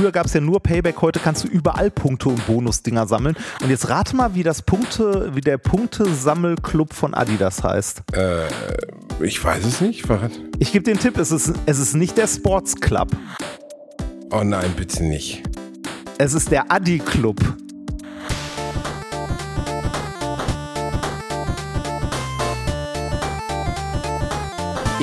früher gab es ja nur Payback, heute kannst du überall Punkte und Bonusdinger sammeln. Und jetzt rate mal, wie das Punkte, wie der Punktesammelclub von Adidas heißt. Äh, ich weiß es nicht. Was? Ich gebe den Tipp, es ist, es ist nicht der Sports Club. Oh nein, bitte nicht. Es ist der Adi Club.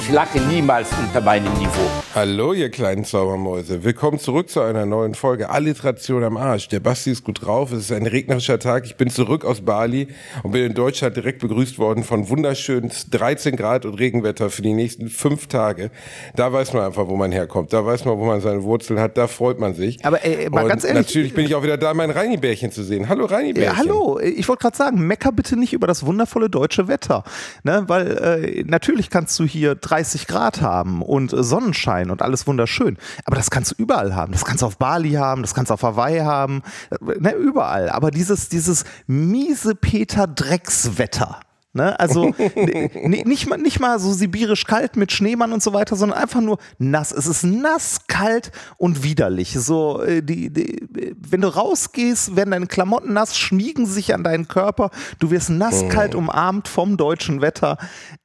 Ich lache niemals unter meinem Niveau. Hallo, ihr kleinen Zaubermäuse. Willkommen zurück zu einer neuen Folge Alliteration am Arsch. Der Basti ist gut drauf. Es ist ein regnerischer Tag. Ich bin zurück aus Bali und bin in Deutschland direkt begrüßt worden von wunderschönen 13 Grad und Regenwetter für die nächsten fünf Tage. Da weiß man einfach, wo man herkommt. Da weiß man, wo man seine Wurzeln hat. Da freut man sich. Aber ey, mal und ganz ehrlich. Natürlich bin ich auch wieder da, mein Reinibärchen zu sehen. Hallo Reinibärchen. Ja, hallo, ich wollte gerade sagen, mecker bitte nicht über das wundervolle deutsche Wetter. Ne? Weil äh, natürlich kannst du hier 30 Grad haben und äh, Sonnenschein und alles wunderschön. Aber das kannst du überall haben. Das kannst du auf Bali haben, das kannst du auf Hawaii haben, äh, ne, überall. Aber dieses, dieses miese Peter-Dreckswetter. Ne? Also n- nicht, mal, nicht mal so sibirisch kalt mit Schneemann und so weiter, sondern einfach nur nass. Es ist nass, kalt und widerlich. So, äh, die, die, wenn du rausgehst, werden deine Klamotten nass, schmiegen sich an deinen Körper. Du wirst nass, kalt umarmt vom deutschen Wetter.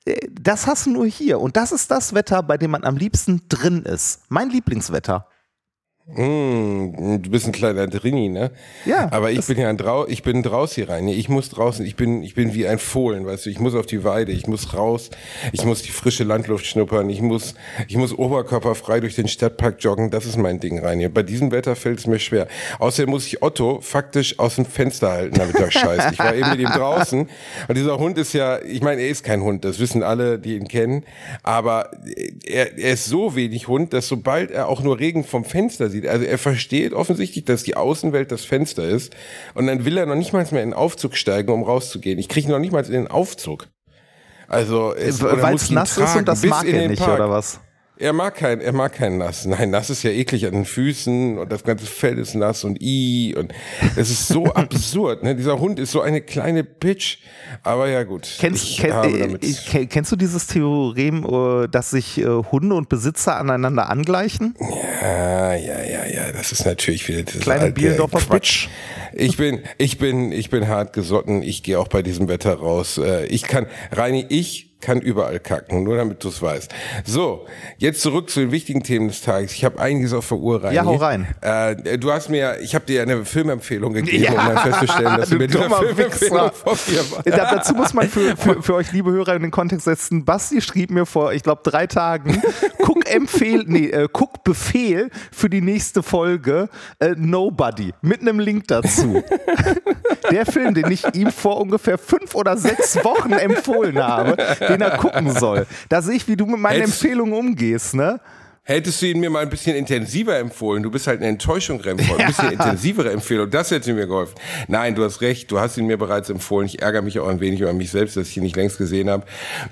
Äh, Das hast du nur hier. Und das ist das Wetter, bei dem man am liebsten drin ist. Mein Lieblingswetter. Mm, du bist ein kleiner Drini, ne? Ja, Aber ich bin ja ein Drau ich bin draus hier rein. Ich muss draußen, ich bin, ich bin wie ein Fohlen, weißt du, ich muss auf die Weide, ich muss raus, ich muss die frische Landluft schnuppern, ich muss, ich muss oberkörperfrei durch den Stadtpark joggen, das ist mein Ding rein hier. Bei diesem Wetter fällt es mir schwer. Außerdem muss ich Otto faktisch aus dem Fenster halten, damit er scheißt. Ich war eben mit ihm draußen und dieser Hund ist ja, ich meine, er ist kein Hund, das wissen alle, die ihn kennen, aber er, er ist so wenig Hund, dass sobald er auch nur Regen vom Fenster sieht, also er versteht offensichtlich, dass die Außenwelt das Fenster ist und dann will er noch nicht mal mehr in den Aufzug steigen, um rauszugehen. Ich kriege noch nicht mal in den Aufzug. Also Weil es ihn nass ist und das mag er nicht, Park. oder was? Er mag kein, er mag kein Nass. Nein, Nass ist ja eklig an den Füßen und das ganze Fell ist nass und i und es ist so absurd. Ne? Dieser Hund ist so eine kleine Bitch. Aber ja gut. Kennst, ich kenn, äh, äh, kenn- kennst du dieses Theorem, äh, dass sich äh, Hunde und Besitzer aneinander angleichen? Ja, ja, ja, ja. Das ist natürlich wieder dieses Kleine alte Bielendorfer Quatsch. Ich bin, ich bin, ich bin hart gesotten. Ich gehe auch bei diesem Wetter raus. Ich kann, Reini, ich kann überall kacken, nur damit du es weißt. So, jetzt zurück zu den wichtigen Themen des Tages. Ich habe einiges auf der Uhr, Reini. Ja, hau rein. Äh, du hast mir, ich habe dir eine Filmempfehlung gegeben, Ja, um dann festzustellen, dass du du mir diese dummer Filmempfehlung vor mir. Da, dazu muss man für, für, für euch, liebe Hörer, in den Kontext setzen. Basti schrieb mir vor, ich glaube, drei Tagen, guck Empfehl, nee, äh, guck Befehl für die nächste Folge äh, Nobody mit einem Link dazu. Der Film, den ich ihm vor ungefähr fünf oder sechs Wochen empfohlen habe, den er gucken soll. Da sehe ich, wie du mit meinen Empfehlungen umgehst, ne? Hättest du ihn mir mal ein bisschen intensiver empfohlen? Du bist halt eine Enttäuschung, Remford. Ein bisschen intensivere Empfehlung, das hätte mir geholfen. Nein, du hast recht, du hast ihn mir bereits empfohlen. Ich ärgere mich auch ein wenig über mich selbst, dass ich ihn nicht längst gesehen habe.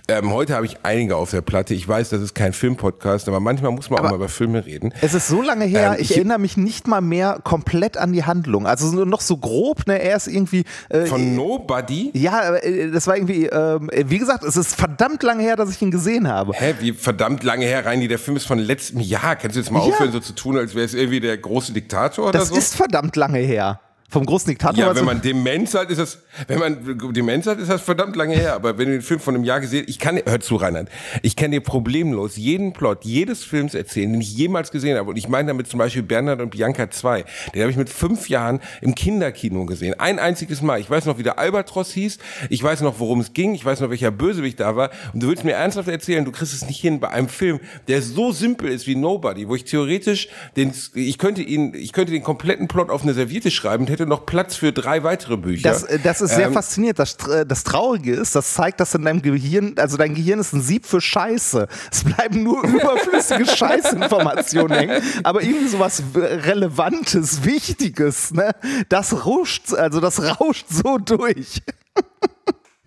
Ähm, heute habe ich einige auf der Platte. Ich weiß, das ist kein Filmpodcast, aber manchmal muss man auch mal über Filme reden. Es ist so lange her, Ähm, ich, ich- erinnere mich nicht mal mehr komplett an die Handlung. Also nur noch so grob, ne? Er ist irgendwie. Äh, Von Nobody? ja, aber, äh, das war irgendwie, ähm, wie gesagt, es ist verdammt lange her, dass ich ihn gesehen habe. Hä, wie verdammt lange her, Reini, der Film ist von letztem Jahr. Kannst du jetzt mal Ja. aufhören, so zu tun, als wäre es irgendwie der große Diktator oder Das so? ist verdammt lange her. Vom großen Diktator. Ja, wenn man Demenz hat, ist das, wenn man Demenz hat, ist das verdammt lange her. Aber wenn du den Film von einem Jahr gesehen, ich kann, hör zu, Reinhard, ich kann dir problemlos jeden Plot jedes Films erzählen, den ich jemals gesehen habe. Und ich meine damit zum Beispiel Bernhard und Bianca 2. Den habe ich mit fünf Jahren im Kinderkino gesehen. Ein einziges Mal. Ich weiß noch, wie der Albatros hieß. Ich weiß noch, worum es ging. Ich weiß noch, welcher Bösewicht da war. Und du willst mir ernsthaft erzählen, du kriegst es nicht hin bei einem Film, der so simpel ist wie Nobody, wo ich theoretisch den, ich könnte ihn, ich könnte den kompletten Plot auf eine Serviette schreiben und hätte noch Platz für drei weitere Bücher. Das, äh, das ist sehr Ähm, faszinierend. Das, Tr- das Traurige ist, das zeigt, dass in deinem Gehirn, also dein Gehirn ist ein Sieb für Scheiße. Es bleiben nur überflüssige Scheißinformationen hängen, aber irgendwie sowas Relevantes, Wichtiges, ne? Das ruscht, also das rauscht so durch.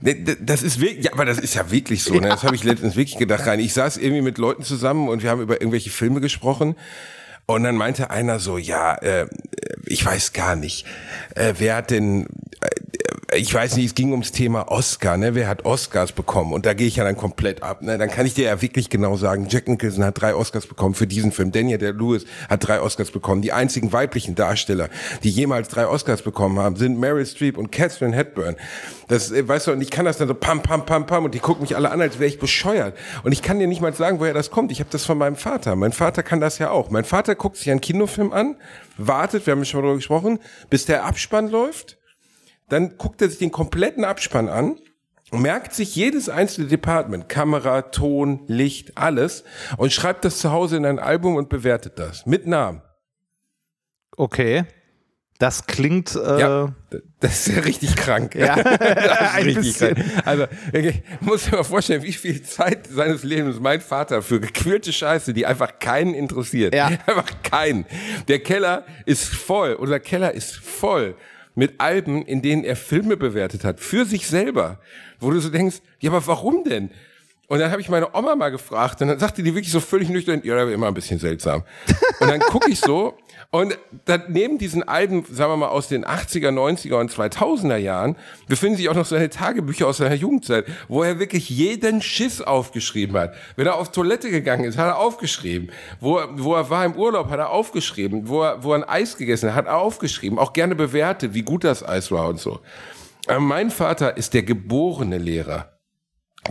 Ne, Das ist wirklich, ja, aber das ist ja wirklich so. Ne? Das habe ich letztens wirklich gedacht rein. Ich saß irgendwie mit Leuten zusammen und wir haben über irgendwelche Filme gesprochen. Und dann meinte einer so, ja, äh, ich weiß gar nicht, äh, wer hat denn, äh, ich weiß nicht, es ging ums Thema Oscar, ne? Wer hat Oscars bekommen? Und da gehe ich ja dann komplett ab. Ne? Dann kann ich dir ja wirklich genau sagen, Jack Nicholson hat drei Oscars bekommen für diesen Film. Daniel der Lewis hat drei Oscars bekommen. Die einzigen weiblichen Darsteller, die jemals drei Oscars bekommen haben, sind Meryl Streep und Catherine Hepburn. Das, äh, weißt du, und ich kann das dann so pam, pam, pam, pam und die gucken mich alle an, als wäre ich bescheuert. Und ich kann dir nicht mal sagen, woher das kommt. Ich habe das von meinem Vater. Mein Vater kann das ja auch. Mein Vater guckt sich einen Kinofilm an, wartet, wir haben schon darüber gesprochen, bis der Abspann läuft dann guckt er sich den kompletten Abspann an merkt sich jedes einzelne Department, Kamera, Ton, Licht, alles und schreibt das zu Hause in ein Album und bewertet das mit Namen. Okay. Das klingt. Äh ja, das ist ja richtig krank. Ja, das ist richtig krank. Also, ich muss mir mal vorstellen, wie viel Zeit seines Lebens mein Vater für gequälte Scheiße, die einfach keinen interessiert. Ja. Einfach keinen. Der Keller ist voll. Unser Keller ist voll mit Alben, in denen er Filme bewertet hat, für sich selber, wo du so denkst, ja, aber warum denn? Und dann habe ich meine Oma mal gefragt und dann sagte die wirklich so völlig nüchtern, ja, war immer ein bisschen seltsam. Und dann gucke ich so und dann neben diesen Alben, sagen wir mal, aus den 80er, 90er und 2000er Jahren, befinden sich auch noch seine Tagebücher aus seiner Jugendzeit, wo er wirklich jeden Schiss aufgeschrieben hat. Wenn er auf Toilette gegangen ist, hat er aufgeschrieben. Wo, wo er war im Urlaub, hat er aufgeschrieben. Wo er, wo er ein Eis gegessen hat, hat er aufgeschrieben. Auch gerne bewertet, wie gut das Eis war und so. Aber mein Vater ist der geborene Lehrer.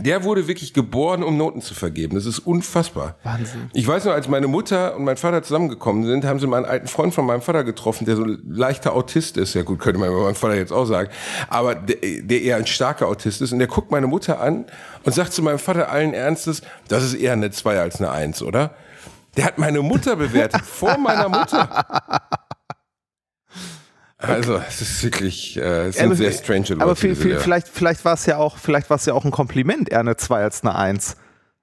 Der wurde wirklich geboren, um Noten zu vergeben. Das ist unfassbar. Wahnsinn. Ich weiß noch, als meine Mutter und mein Vater zusammengekommen sind, haben sie mal einen alten Freund von meinem Vater getroffen, der so ein leichter Autist ist. Ja gut, könnte man meinem Vater jetzt auch sagen. Aber der, der eher ein starker Autist ist. Und der guckt meine Mutter an und sagt zu meinem Vater allen Ernstes, das ist eher eine 2 als eine 1, oder? Der hat meine Mutter bewertet, vor meiner Mutter. Also, es ist wirklich, äh, es sind aber, sehr strange Leute. Aber viel, viel, vielleicht, vielleicht war es ja auch, vielleicht war es ja auch ein Kompliment, eher eine 2 als eine 1.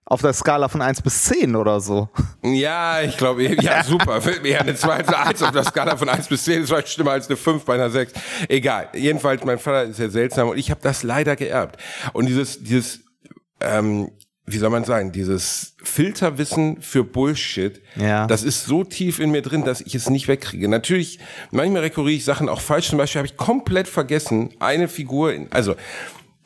Auf der Skala von 1 bis 10 oder so. Ja, ich glaube, ja, super. Eher eine 2 als eine 1 auf der Skala von 1 bis 10 ist vielleicht schlimmer als eine 5 bei einer 6. Egal. Jedenfalls, mein Vater ist ja seltsam und ich habe das leider geerbt. Und dieses, dieses, ähm, wie soll man sagen, dieses Filterwissen für Bullshit, ja. das ist so tief in mir drin, dass ich es nicht wegkriege. Natürlich, manchmal rekurriere ich Sachen auch falsch. Zum Beispiel habe ich komplett vergessen, eine Figur, in, also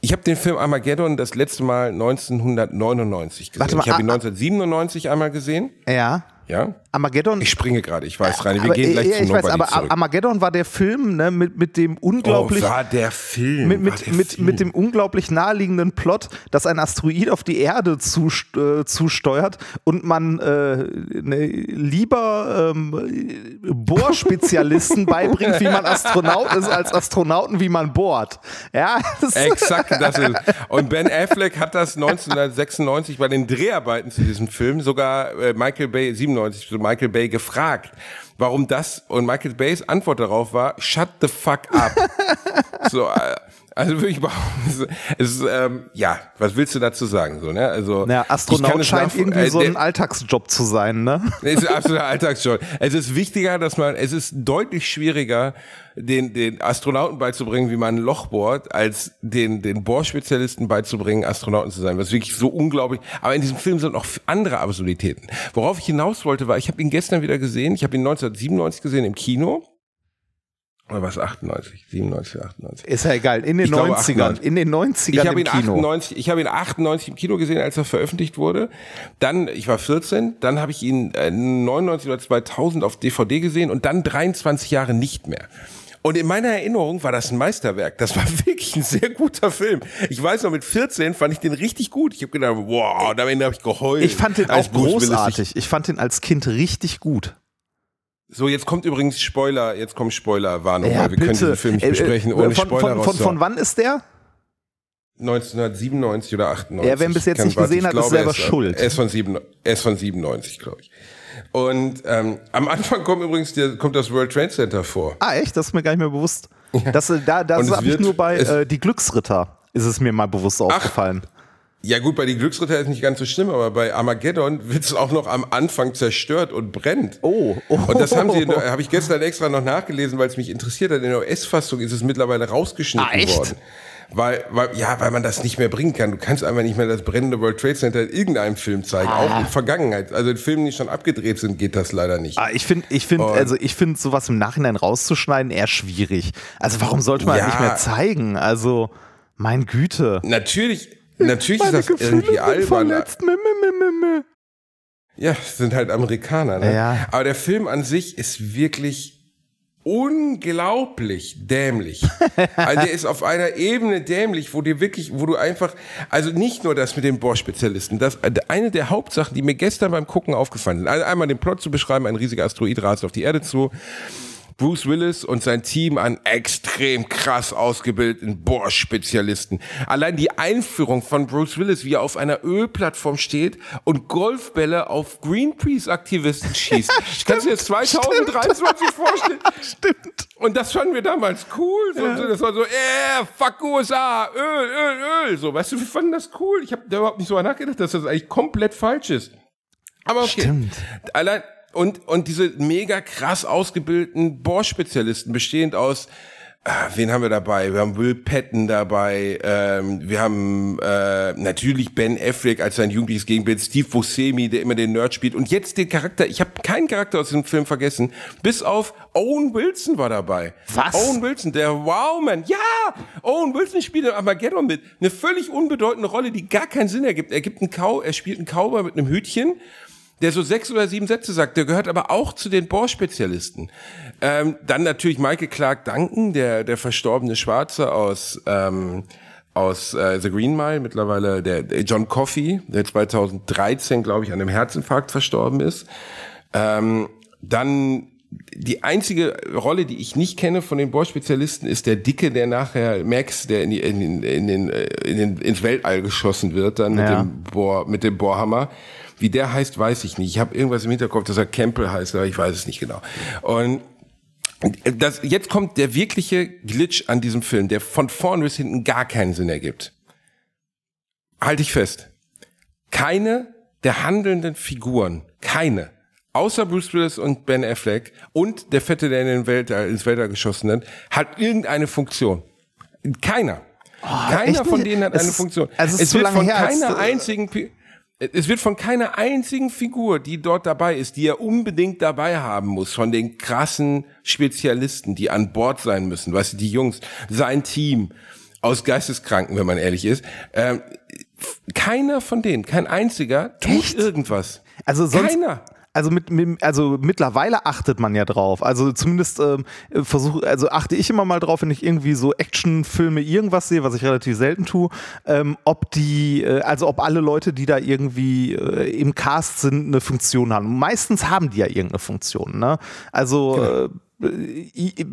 ich habe den Film Armageddon das letzte Mal 1999 gesehen. Warte mal, ich habe ihn 1997 einmal gesehen. Ja. Ja? Armageddon. Ich springe gerade, ich weiß, Reini, wir aber, gehen gleich ja, zu Nobody weiß, aber zurück. Armageddon war der Film ne, mit, mit dem unglaublich. Oh, war der Film. Mit, mit, der mit, Film. mit dem unglaublich naheliegenden Plot, dass ein Asteroid auf die Erde zu, äh, zusteuert und man äh, ne, lieber ähm, Bohrspezialisten beibringt, wie man Astronaut ist, als Astronauten, wie man bohrt. Ja, das Exakt, das ist. Und Ben Affleck hat das 1996 bei den Dreharbeiten zu diesem Film sogar äh, Michael Bay 97 97 zu Michael Bay gefragt, warum das und Michael Bays Antwort darauf war, shut the fuck up. so, äh, also würde ich behaupten, es ist, ähm, ja, was willst du dazu sagen? So, ne? Also, ja, Astronaut scheint irgendwie äh, so ein Alltagsjob zu sein, ne? Es ist ein absoluter Alltagsjob. Es ist wichtiger, dass man, es ist deutlich schwieriger, den, den Astronauten beizubringen, wie man ein Loch bohrt, als den, den Bohrspezialisten beizubringen, Astronauten zu sein. Was wirklich so unglaublich. Aber in diesem Film sind auch andere Absurditäten. Worauf ich hinaus wollte, war, ich habe ihn gestern wieder gesehen. Ich habe ihn 1997 gesehen im Kino. Oder was 98, 97, 98? Ist ja egal, in den 90ern, in den 90ern ich habe ihn Kino. 98, ich habe ihn 98 im Kino gesehen, als er veröffentlicht wurde. Dann, ich war 14, dann habe ich ihn äh, 99 oder 2000 auf DVD gesehen und dann 23 Jahre nicht mehr. Und in meiner Erinnerung war das ein Meisterwerk. Das war wirklich ein sehr guter Film. Ich weiß noch, mit 14 fand ich den richtig gut. Ich habe gedacht, wow, am Ende habe ich geheult. Ich fand den auch großartig. Ich fand den als Kind richtig gut. So, jetzt kommt übrigens Spoiler, jetzt kommt Spoilerwarnung, ja, wir bitte. können diesen Film nicht äh, besprechen, ohne von, Spoiler von, von, von wann ist der? 1997 oder 98. Ja, wer bis jetzt nicht gesehen hat, ist selber er ist, schuld. Er ist von, er ist von 97, glaube ich. Und ähm, am Anfang kommt übrigens der, kommt das World Trade Center vor. Ah, echt? Das ist mir gar nicht mehr bewusst. Ja. Das, äh, da das habe ich nur bei äh, Die Glücksritter, ist es mir mal bewusst aufgefallen. Ach, ja gut, bei die Glücksritter ist nicht ganz so schlimm, aber bei Armageddon wird es auch noch am Anfang zerstört und brennt. Oh. oh. Und das haben sie, habe ich gestern extra noch nachgelesen, weil es mich interessiert hat. In der US-Fassung ist es mittlerweile rausgeschnitten ah, worden. Weil, weil, ja, weil man das nicht mehr bringen kann. Du kannst einfach nicht mehr das brennende World Trade Center in irgendeinem Film zeigen, Ah. auch in Vergangenheit. Also in Filmen, die schon abgedreht sind, geht das leider nicht. Ah, ich finde, ich finde, also ich finde sowas im Nachhinein rauszuschneiden eher schwierig. Also warum sollte man Ja. das nicht mehr zeigen? Also, mein Güte. Natürlich, natürlich Meine ist das Gefühle irgendwie albern. verletzt. Meh, meh, meh. Ja, es sind halt Amerikaner. Ne? Ja. Aber der Film an sich ist wirklich unglaublich dämlich. Also der ist auf einer Ebene dämlich, wo dir wirklich, wo du einfach, also nicht nur das mit den Bohr-Spezialisten, das eine der Hauptsachen, die mir gestern beim Gucken aufgefallen sind. Also einmal den Plot zu beschreiben, ein riesiger Asteroid rast auf die Erde zu. Bruce Willis und sein Team an extrem krass ausgebildeten Bohrspezialisten. Allein die Einführung von Bruce Willis, wie er auf einer Ölplattform steht und Golfbälle auf Greenpeace-Aktivisten schießt. Kannst du dir das 2023 vorstellen? Stimmt. Und das fanden wir damals cool. So, so, das war so, äh, fuck USA, Öl, Öl, Öl. So, weißt du, wir fanden das cool. Ich habe da überhaupt nicht so nachgedacht, dass das eigentlich komplett falsch ist. Aber okay. Stimmt. Allein, und, und diese mega krass ausgebildeten Bohrspezialisten, bestehend aus, äh, wen haben wir dabei? Wir haben Will Patton dabei, ähm, wir haben äh, natürlich Ben Affleck als sein jugendliches Gegenbild, Steve Buscemi, der immer den Nerd spielt und jetzt den Charakter, ich habe keinen Charakter aus diesem Film vergessen, bis auf Owen Wilson war dabei. Was? Owen Wilson, der Wow-Man, ja! Owen Wilson spielt in Armageddon mit. Eine völlig unbedeutende Rolle, die gar keinen Sinn ergibt. Er gibt einen Cow, er spielt einen Cowboy mit einem Hütchen, der so sechs oder sieben Sätze sagt. Der gehört aber auch zu den Bohr-Spezialisten. Ähm, dann natürlich Michael Clark Duncan, der, der verstorbene Schwarze aus, ähm, aus äh, The Green Mile, mittlerweile der, der John Coffey, der 2013, glaube ich, an einem Herzinfarkt verstorben ist. Ähm, dann die einzige Rolle, die ich nicht kenne von den Bohr-Spezialisten, ist der Dicke, der nachher Max, der in, die, in, den, in, den, äh, in den, ins Weltall geschossen wird, dann mit Ja. dem Bohr, mit dem Bohrhammer. Wie der heißt, weiß ich nicht. Ich habe irgendwas im Hinterkopf, dass er Campbell heißt, aber ich weiß es nicht genau. Und das, jetzt kommt der wirkliche Glitch an diesem Film, der von vorn bis hinten gar keinen Sinn ergibt. Halte ich fest. Keine der handelnden Figuren, keine, außer Bruce Willis und Ben Affleck und der Fette, der in den Weltall, ins Weltall geschossen hat, hat irgendeine Funktion. Keiner. Keiner Oh, echt von denen hat Es eine Funktion. also es zu wird von her, keiner einzigen es wird von keiner einzigen Figur, die dort dabei ist, die er unbedingt dabei haben muss, von den krassen Spezialisten, die an Bord sein müssen, weißt du, die Jungs, sein Team aus Geisteskranken, wenn man ehrlich ist, ähm, keiner von denen, kein einziger tut Echt? irgendwas. Also sonst, Keiner. Also mit, mit also mittlerweile achtet man ja drauf. Also zumindest ähm, versuche, also achte ich immer mal drauf, wenn ich irgendwie so Actionfilme irgendwas sehe, was ich relativ selten tue, ähm, ob die, äh, also ob alle Leute, die da irgendwie äh, im Cast sind, eine Funktion haben. Meistens haben die ja irgendeine Funktion. Ne? Also äh, i-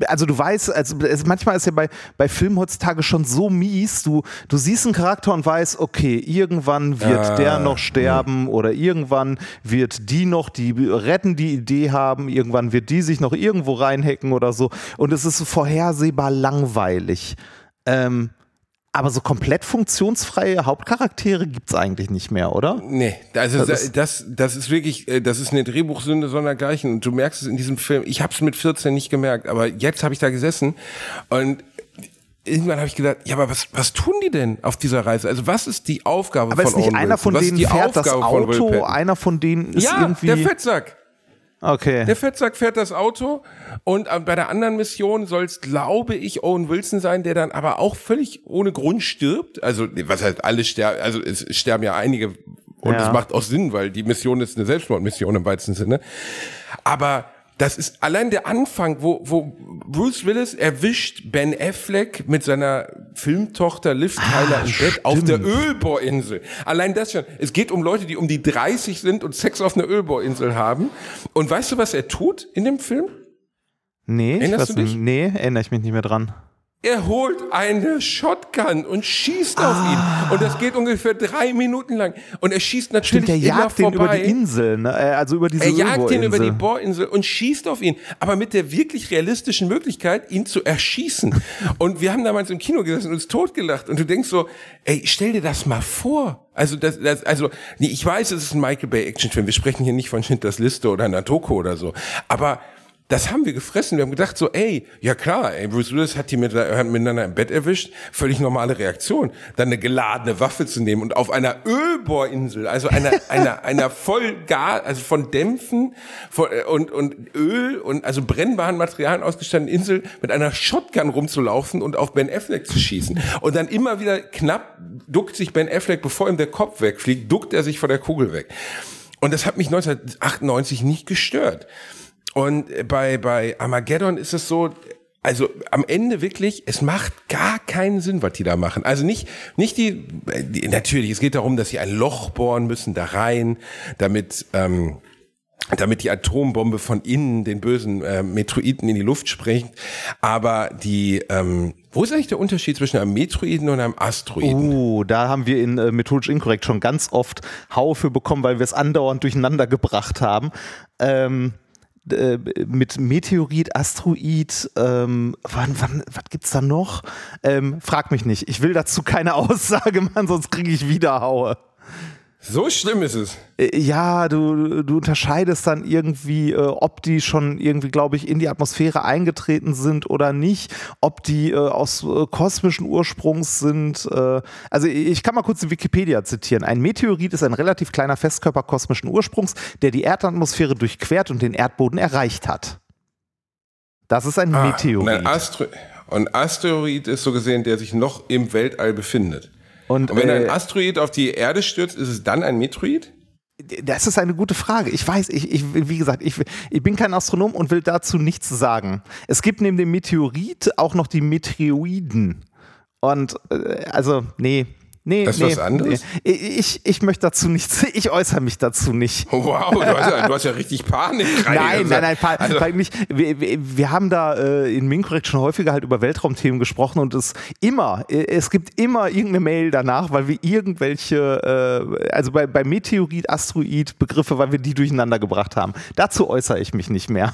also du weißt, also es, manchmal ist ja bei, bei Filmen heutzutage schon so mies, du, du siehst einen Charakter und weißt, okay, irgendwann wird Ah, der noch sterben oder irgendwann wird die noch, die retten die Idee haben, irgendwann wird die sich noch irgendwo reinhacken oder so und es ist vorhersehbar langweilig. Ähm, aber so komplett funktionsfreie Hauptcharaktere gibt es eigentlich nicht mehr, oder? Nee, also Das das, ist- das, das ist wirklich, äh, das ist eine Drehbuchsünde sondergleichen. Und du merkst es in diesem Film. Ich habe es mit 14 nicht gemerkt, aber jetzt habe ich da gesessen und irgendwann habe ich gedacht, ja, aber was, was tun die denn auf dieser Reise? Also was ist die Aufgabe Aber von ist nicht Owen einer Wilson? von denen fährt das von Auto, einer von denen ist Ja, irgendwie. der Fettsack. Okay. Der Fettsack fährt das Auto und äh, bei der anderen Mission soll es, glaube ich, Owen Wilson sein, der dann aber auch völlig ohne Grund stirbt. Also, was heißt, alle sterben, also es sterben ja einige und Ja. es macht auch Sinn, weil die Mission ist eine Selbstmordmission im weitesten Sinne. Aber das ist allein der Anfang, wo, wo Bruce Willis erwischt Ben Affleck mit seiner Filmtochter Liv Tyler im Bett auf der Ölbohrinsel. Allein das schon. Es geht um Leute, die um die 30 sind und Sex auf einer Ölbohrinsel haben. Und weißt du, was er tut in dem Film? Nee, ich Erinnerst weiß du dich? nee, erinnere ich mich nicht mehr dran. Er holt eine Shotgun und schießt auf ihn. Und das geht ungefähr drei Minuten lang. Und er schießt natürlich Stimmt, der immer jagt den vorbei. über die Insel, ne? Äh, also über diese Er jagt ihn über die. Bohrinsel und schießt auf ihn, aber mit der wirklich realistischen Möglichkeit, ihn zu erschießen. Und wir haben damals im Kino gesessen und uns totgelacht. Und du denkst so, ey, stell dir das mal vor. Also, das, das, also, nee, ich weiß, es ist ein Michael Bay Actionfilm. Wir sprechen hier nicht von Schindlers Liste oder Natoko oder so. Aber das haben wir gefressen. Wir haben gedacht so, ey, ja klar, ey, Bruce Willis hat die mit, hat miteinander im Bett erwischt. Völlig normale Reaktion. Dann eine geladene Waffe zu nehmen und auf einer Ölbohrinsel, also einer, einer, einer voll gar, also von Dämpfen von, und, und Öl und also brennbaren Materialien ausgestatteten Insel mit einer Shotgun rumzulaufen und auf Ben Affleck zu schießen. Und dann immer wieder knapp duckt sich Ben Affleck, bevor ihm der Kopf wegfliegt, duckt er sich vor der Kugel weg. Und das hat mich 1998 nicht gestört. Und bei, bei Armageddon ist es so, also am Ende wirklich, es macht gar keinen Sinn, was die da machen. Also nicht, nicht die, die natürlich, es geht darum, dass sie ein Loch bohren müssen, da rein, damit, ähm, damit die Atombombe von innen den bösen äh, Metroiden in die Luft springt. Aber die, ähm, wo ist eigentlich der Unterschied zwischen einem Metroiden und einem Asteroiden? Uh, da haben wir in äh, Methodisch Inkorrekt schon ganz oft Haufe bekommen, weil wir es andauernd durcheinander gebracht haben. Ähm, äh, mit Meteorit, Asteroid, ähm, wann, wann, was gibt's da noch? Ähm, frag mich nicht. Ich will dazu keine Aussage machen, sonst kriege ich wieder Haue. So schlimm ist es. Äh, ja, du, du unterscheidest dann irgendwie, äh, ob die schon irgendwie, glaube ich, in die Atmosphäre eingetreten sind oder nicht, ob die äh, aus äh, kosmischen Ursprungs sind. Äh, also ich kann mal kurz die Wikipedia zitieren. Ein Meteorit ist ein relativ kleiner Festkörper kosmischen Ursprungs, der die Erdatmosphäre durchquert und den Erdboden erreicht hat. Das ist ein ah, Meteorit. Und ein, Astro ein Asteroid ist so gesehen, der sich noch im Weltall befindet. Und, Und wenn äh, ein Asteroid auf die Erde stürzt, ist es dann ein Metroid? Das ist eine gute Frage. Ich weiß, ich, ich, wie gesagt, ich, ich bin kein Astronom und will dazu nichts sagen. Es gibt neben dem Meteorit auch noch die Meteoroiden. Und äh, also, nee, Nee, das ist nee, was anderes? Nee. Ich, ich möchte dazu nichts, ich äußere mich dazu nicht. Wow, du hast ja, du hast ja richtig Panik rein. Nein, nein, nein, pa also. nicht. Wir, wir, haben da äh, in Minkorrekt schon häufiger halt über Weltraumthemen gesprochen und es immer, äh, es gibt immer irgendeine Mail danach, weil wir irgendwelche, äh, also bei, bei Meteorit, Asteroid Begriffe, weil wir die durcheinander gebracht haben. Dazu äußere ich mich nicht mehr.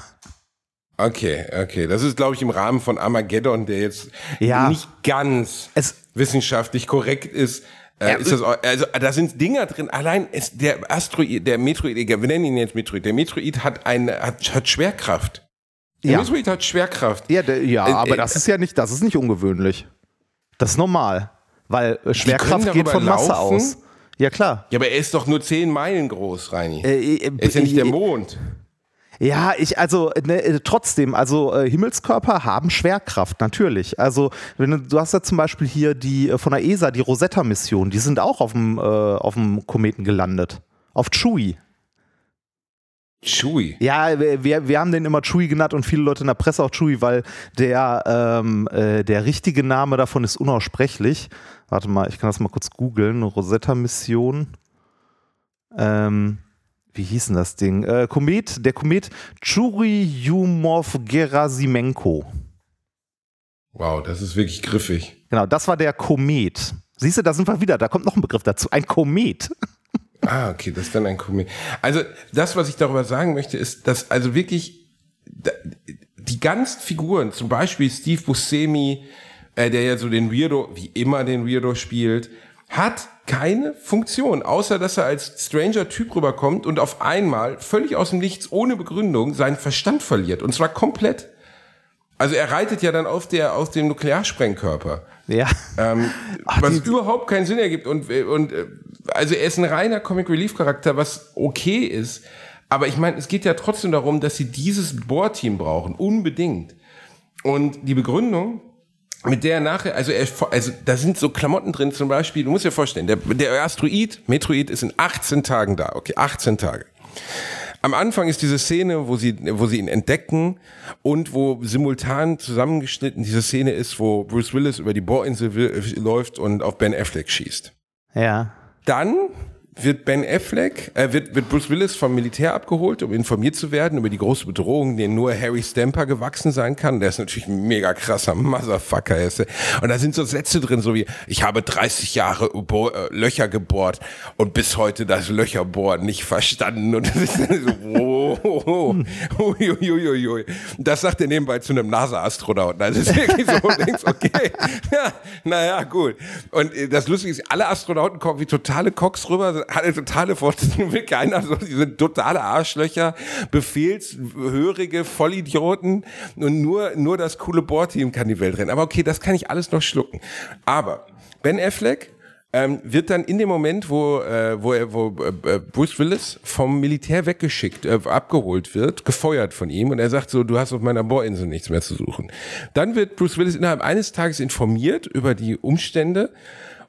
Okay, okay. Das ist, glaube ich, im Rahmen von Armageddon, der jetzt ja. nicht ganz es wissenschaftlich korrekt ist. Äh, ja, ist das, also da sind Dinger drin. Allein ist der Asteroid, der Metroid, wir nennen ihn jetzt Metroid. Der Metroid hat eine hat, hat Schwerkraft. Der ja. Metroid hat Schwerkraft. Ja, der, ja, äh, aber äh, das ist ja nicht, das ist nicht ungewöhnlich. Das ist normal, weil äh, Schwerkraft geht von Masse laufen. aus. Ja klar. Ja, aber er ist doch nur 10 Meilen groß, Reini. Äh, äh, er ist ja nicht der Mond. Ja, ich, also ne, äh, trotzdem, also äh, Himmelskörper haben Schwerkraft, natürlich. Also, wenn du, du hast ja zum Beispiel hier die äh, von der ESA, die Rosetta-Mission, die sind auch auf dem, äh, auf dem Kometen gelandet. Auf Chewie. Chewie. Ja, wir, wir haben den immer Chewie genannt und viele Leute in der Presse auch Chewie, weil der, ähm, äh, der richtige Name davon ist unaussprechlich. Warte mal, ich kann das mal kurz googeln. Rosetta-Mission. Ähm, wie hieß denn das Ding? Äh, Komet, der Komet Churyumov-Gerasimenko. Wow, das ist wirklich griffig. Genau, das war der Komet. Siehst du, da sind wir wieder, da kommt noch ein Begriff dazu, ein Komet. Ah, okay, das ist dann ein Komet. Also, das, was ich darüber sagen möchte, ist, dass also wirklich die ganzen Figuren, zum Beispiel Steve Buscemi, äh, der ja so den Weirdo, wie immer den Weirdo spielt, hat keine Funktion, außer dass er als stranger Typ rüberkommt und auf einmal völlig aus dem Nichts ohne Begründung seinen Verstand verliert. Und zwar komplett. Also er reitet ja dann auf der aus dem Nuklearsprengkörper. Ja. Ähm, Ach, was überhaupt keinen Sinn ergibt. Und, und also er ist ein reiner Comic Relief Charakter, was okay ist. Aber ich meine, es geht ja trotzdem darum, dass sie dieses Bohrteam brauchen, unbedingt. Und die Begründung, mit der nachher, also, er, also da sind so Klamotten drin zum Beispiel, du musst dir vorstellen, der, der Asteroid, Metroid ist in 18 Tagen da, okay, 18 Tage. Am Anfang ist diese Szene, wo sie, wo sie ihn entdecken und wo simultan zusammengeschnitten diese Szene ist, wo Bruce Willis über die Bohrinsel läuft und auf Ben Affleck schießt. Ja. Dann wird Ben Affleck, äh, wird, wird Bruce Willis vom Militär abgeholt, um informiert zu werden über die große Bedrohung, denen nur Harry Stamper gewachsen sein kann. Der ist natürlich ein mega krasser Motherfucker. Und da sind so Sätze drin, so wie, ich habe 30 Jahre Bo äh, Löcher gebohrt und bis heute das Löcherbohren nicht verstanden. Und das ist so, Oh, oh, oh. Ui, ui, ui, ui. Das sagt er nebenbei zu einem NASA-Astronauten. Also ist wirklich so, denkst, okay, ja, naja, gut. Und äh, das Lustige ist, alle Astronauten kommen wie totale Cocks rüber, alle totale Vorstellungen, will keiner, so, die sind totale Arschlöcher, befehlshörige Vollidioten und nur, nur das coole Bohrteam kann die Welt rennen. Aber okay, das kann ich alles noch schlucken. Aber Ben Affleck ähm, wird dann in dem Moment, wo, äh, wo, er, wo äh, Bruce Willis vom Militär weggeschickt, äh, abgeholt wird, gefeuert von ihm und er sagt so, du hast auf meiner Bohrinsel nichts mehr zu suchen. Dann wird Bruce Willis innerhalb eines Tages informiert über die Umstände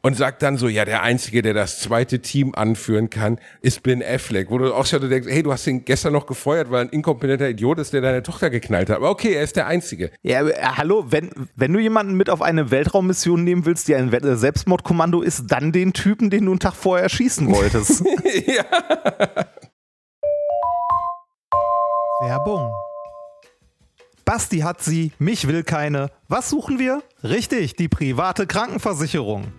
und sagt dann so, ja, der Einzige, der das zweite Team anführen kann, ist Ben Affleck. Wo du auch schon denkst, hey, du hast ihn gestern noch gefeuert, weil ein inkompetenter Idiot ist, der deine Tochter geknallt hat. Aber okay, er ist der Einzige. Ja, äh, hallo, wenn, wenn du jemanden mit auf eine Weltraummission nehmen willst, die ein äh, Selbstmordkommando ist, dann den Typen, den du einen Tag vorher schießen wolltest. ja. Werbung. Basti hat sie, mich will keine. Was suchen wir? Richtig, die private Krankenversicherung.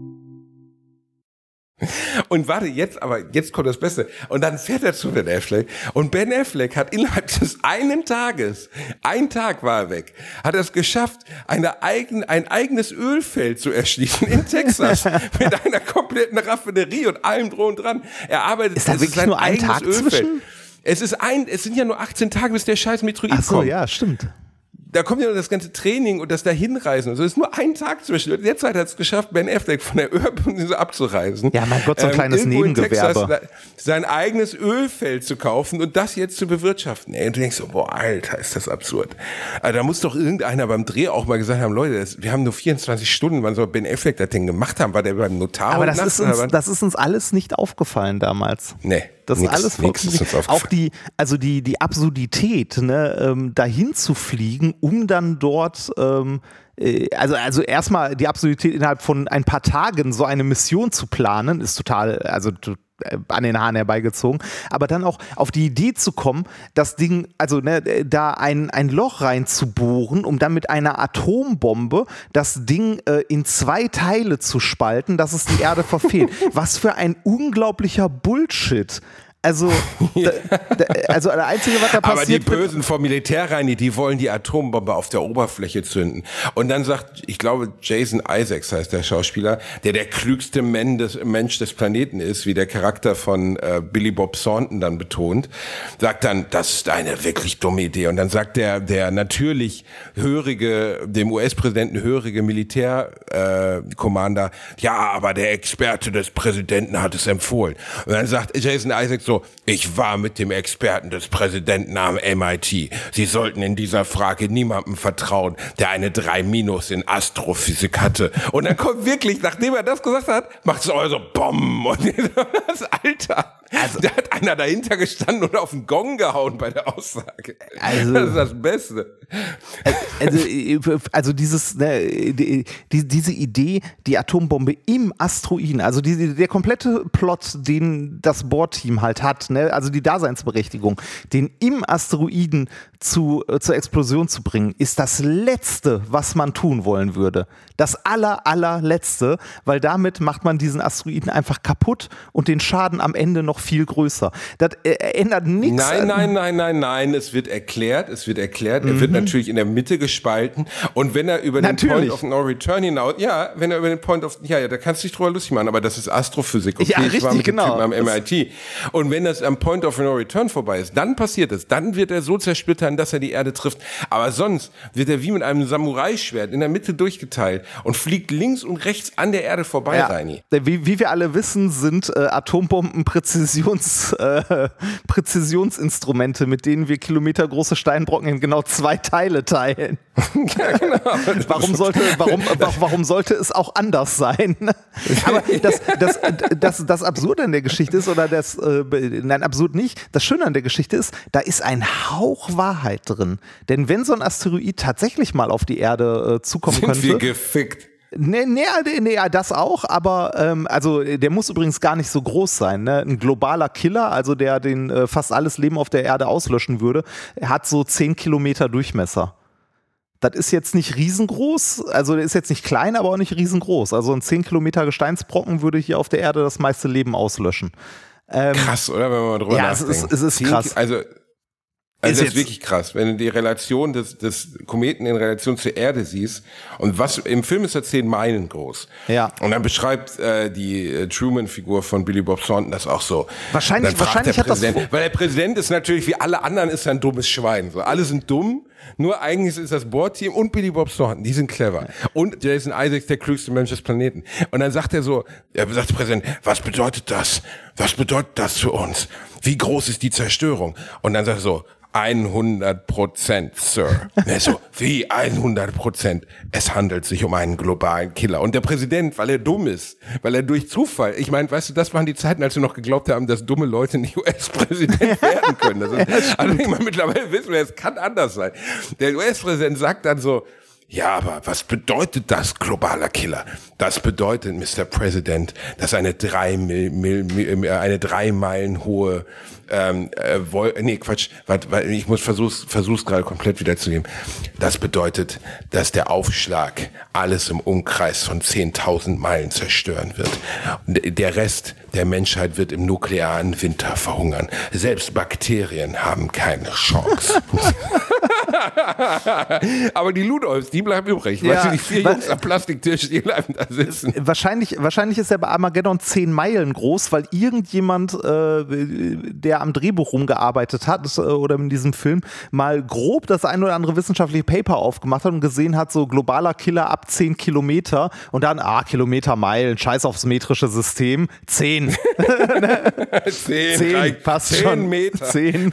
Und warte, jetzt, aber jetzt kommt das Beste. Und dann fährt er zu Ben Affleck. Und Ben Affleck hat innerhalb des einen Tages, ein Tag war er weg, hat es geschafft, eine eigen, ein eigenes Ölfeld zu erschließen in Texas. mit einer kompletten Raffinerie und allem und dran. Er arbeitet, ist da wirklich sein nur ein Tag Ölfeld. Zwischen? Es ist ein, es sind ja nur 18 Tage, bis der scheiß Metroid Ach so, kommt. ja, stimmt da kommt ja noch das ganze Training und das Dahinreisen und so. Es ist nur ein Tag zwischen. Und jetzt hat es geschafft, Ben Affleck von der Ölbörse abzureisen. Ja, mein Gott, so ein ähm, kleines Nebengewerbe. Texas, sein eigenes Ölfeld zu kaufen und das jetzt zu bewirtschaften. Ey, und du denkst so, boah, Alter, ist das absurd. Also, da muss doch irgendeiner beim Dreh auch mal gesagt haben, Leute, das, wir haben nur 24 Stunden, wann soll Ben Affleck das Ding gemacht haben? War der beim Notar? Aber das, ist uns, das ist uns alles nicht aufgefallen damals. Nee. Das nix, ist alles vollkommen. Auch die, also die, die Absurdität, ne, ähm, dahin zu fliegen, um dann dort ähm, äh, also, also erstmal die Absurdität innerhalb von ein paar Tagen so eine Mission zu planen, ist total, also an den Haaren herbeigezogen, aber dann auch auf die Idee zu kommen, das Ding, also ne, da ein, ein Loch reinzubohren, um dann mit einer Atombombe das Ding äh, in zwei Teile zu spalten, dass es die Erde verfehlt. Was für ein unglaublicher Bullshit. Also, da, da, also der einzige, was da passiert. Aber die Bösen vom Militär rein, die, wollen die Atombombe auf der Oberfläche zünden. Und dann sagt, ich glaube, Jason Isaacs heißt der Schauspieler, der der klügste Mensch des, Mensch des Planeten ist, wie der Charakter von äh, Billy Bob Thornton dann betont, sagt dann, das ist eine wirklich dumme Idee. Und dann sagt der, der natürlich hörige, dem US-Präsidenten hörige Militärkommander, äh, ja, aber der Experte des Präsidenten hat es empfohlen. Und dann sagt Jason Isaacs so, ich war mit dem Experten des Präsidenten am MIT. Sie sollten in dieser Frage niemandem vertrauen, der eine 3 Minus in Astrophysik hatte. Und dann kommt wirklich, nachdem er das gesagt hat, macht es also BOM und das Alter. Also, da hat einer dahinter gestanden und auf den Gong gehauen bei der Aussage. Also, das ist das Beste. Also, also dieses, ne, die, diese Idee, die Atombombe im Asteroiden, also die, der komplette Plot, den das Bohrteam halt hat, ne, also die Daseinsberechtigung, den im Asteroiden zu, äh, zur Explosion zu bringen, ist das Letzte, was man tun wollen würde. Das aller, allerletzte, weil damit macht man diesen Asteroiden einfach kaputt und den Schaden am Ende noch viel größer. Das äh, ändert nichts. Nein, nein, nein, nein, nein. Es wird erklärt, es wird erklärt. Er wird natürlich in der Mitte gespalten. Und wenn er über den Natürlich. Point of No Return hinaus, ja, wenn er über den Point of, ja, ja, da kannst du dich drüber lustig machen, aber das ist Astrophysik. Okay, Ja, ich war richtig, mit genau. Typen am MIT. Und wenn das am Point of No Return vorbei ist, dann passiert es. Dann wird er so zersplittern, dass er die Erde trifft. Aber sonst wird er wie mit einem Samurai-Schwert in der Mitte durchgeteilt und fliegt links und rechts an der Erde vorbei, Ja, Reini. wie, wie wir alle wissen, sind äh, Atombomben Präzisions, äh, Präzisionsinstrumente, mit denen wir kilometergroße Steinbrocken in genau zwei Teile teilen. ja, genau. Warum sollte, warum, wa- warum sollte es auch anders sein? Aber das, das, das, das Absurde an der Geschichte ist, oder das, äh, nein, absurd nicht, das Schöne an der Geschichte ist, da ist ein Hauch Wahrheit drin. Denn wenn so ein Asteroid tatsächlich mal auf die Erde äh, zukommen Sind wir könnte. gefickt. Nee, nee, nee, ja, das auch, aber ähm, also der muss übrigens gar nicht so groß sein. Ne? Ein globaler Killer, also der den äh, fast alles Leben auf der Erde auslöschen würde, er hat so 10 Kilometer Durchmesser. Das ist jetzt nicht riesengroß, also der ist jetzt nicht klein, aber auch nicht riesengroß. Also ein 10 Kilometer Gesteinsbrocken würde hier auf der Erde das meiste Leben auslöschen. Krass, oder? Wenn man mal drüber Ja, es nachdenkt. ist- es ist Zehn krass. Ki- Also, Ist das ist wirklich krass, wenn du die Relation des, des Kometen in Relation zur Erde siehst. Und was im Film ist er zehn Meilen groß. Ja. Und dann beschreibt äh, die äh, Truman-Figur von Billy Bob Thornton das auch so. Wahrscheinlich- wahrscheinlich der hat das- Präsident, weil der Präsident ist natürlich wie alle anderen ist ein dummes Schwein. So, alle sind dumm. Nur eigentlich ist das Bohrteam und Billy Bob Thornton, die sind clever. Und Jason Isaacs, der klügste Mensch des Planeten. Und dann sagt er so, er sagt der Präsident, was bedeutet das? Was bedeutet das für uns? Wie groß ist die Zerstörung? Und dann sagt er so, 100 Prozent, Sir. So, wie 100 Prozent? Es handelt sich um einen globalen Killer. Und der Präsident, weil er dumm ist, weil er durch Zufall, ich meine, weißt du, das waren die Zeiten, als wir noch geglaubt haben, dass dumme Leute nicht US-Präsident werden können. Ist, also ich meine, mittlerweile wissen wir, es kann anders sein. Der US-Präsident sagt dann so, ja, aber was bedeutet das, globaler Killer? Das bedeutet, Mr. President, dass eine drei, Mil, Mil, Mil, eine drei Meilen hohe, ähm, äh, Wol nee, Quatsch, warte, warte, ich muss versuch's, versuch's gerade komplett wiederzugeben. Das bedeutet, dass der Aufschlag alles im Umkreis von 10.000 Meilen zerstören wird. Der Rest der Menschheit wird im nuklearen Winter verhungern. Selbst Bakterien haben keine Chance. Aber die Ludolfs, die bleiben übrig. Ja, weißt du, die vier Jungs am Plastiktisch, die bleiben da sitzen. Wahrscheinlich, wahrscheinlich ist er bei Armageddon 10 Meilen groß, weil irgendjemand, äh, der am Drehbuch rumgearbeitet hat äh, oder in diesem Film, mal grob das ein oder andere wissenschaftliche Paper aufgemacht hat und gesehen hat, so globaler Killer ab 10 Kilometer und dann, ah, Kilometer, Meilen, scheiß aufs metrische System, 10. Zehn, 10, reicht. passt Zehn schon. Meter. 10.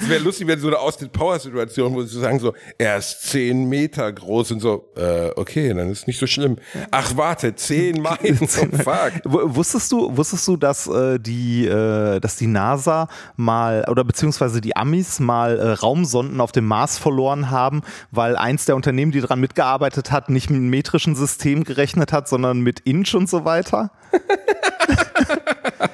Es wäre lustig, wenn so eine Austin Power Situation, wo sie sagen so, er ist zehn Meter groß und so, äh, okay, dann ist nicht so schlimm. Ach warte, zehn Meilen, oh, fuck. Wusstest du, wusstest du, dass äh, die, äh, dass die NASA mal oder beziehungsweise die Amis mal äh, Raumsonden auf dem Mars verloren haben, weil eins der Unternehmen, die daran mitgearbeitet hat, nicht mit einem metrischen System gerechnet hat, sondern mit Inch und so weiter?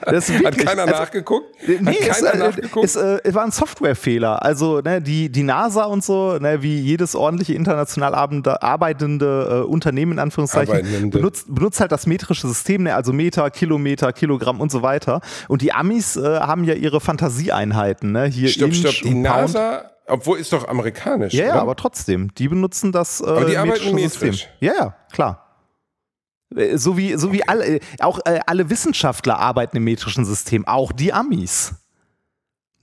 Das ist Hat wirklich- keiner also- nachgeguckt? Nee, Hat es, keiner äh, nachgeguckt? es, äh, es war ein Softwarefehler. Also ne, die, die NASA und so, ne, wie jedes ordentliche international arbeitende, äh, Unternehmen in Anführungszeichen, benutzt, benutzt halt das metrische System, ne, also Meter, Kilometer, Kilogramm und so weiter. Und die Amis äh, haben ja ihre Fantasieeinheiten. Ne? Hier stopp, Inch stopp, die und Pound. NASA, obwohl ist doch amerikanisch, Ja, ja, aber trotzdem, die benutzen das äh, Aber die arbeiten metrisch. System. Ja, ja, klar. Äh, So wie, so wie alle, äh, auch äh, alle Wissenschaftler arbeiten im metrischen System, auch die Amis.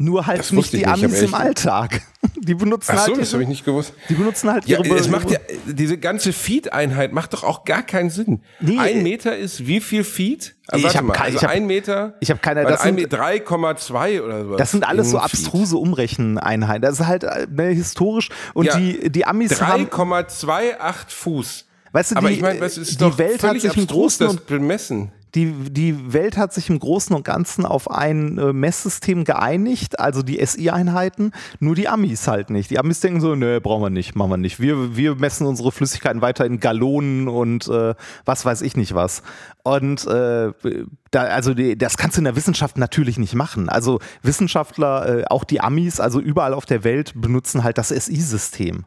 Nur halt Das nicht die ich nicht, Amis im Alltag. Die benutzen Ach so, halt das habe ich nicht gewusst. die benutzen halt Ja, ihre es macht ja, diese ganze Feed-Einheit macht doch auch gar keinen Sinn. Nee, äh, ein Meter ist wie viel Feet? Ah, Ich warte hab mal, kein- also ich hab- ein Meter. ich hab keine- das ein sind- Meter- 3,2 oder sowas. das sind alles so abstruse Umrecheneinheiten. Das ist halt äh, ne, historisch und Ja, die, die Amis haben, 3,28 Fuß. Weißt du, Aber die, ich meine, es ist die doch Welt hat sich im Großen und bemessen. die, die Welt hat sich im Großen und Ganzen auf ein äh, Messsystem geeinigt, also die SI-Einheiten, nur die Amis halt nicht. Die Amis denken so, nee, brauchen wir nicht, machen wir nicht. Wir, wir messen unsere Flüssigkeiten weiter in Gallonen und äh, was weiß ich nicht was. Und äh, da, also die, das kannst du in der Wissenschaft natürlich nicht machen. Also Wissenschaftler, äh, auch die Amis, also überall auf der Welt benutzen halt das SI-System.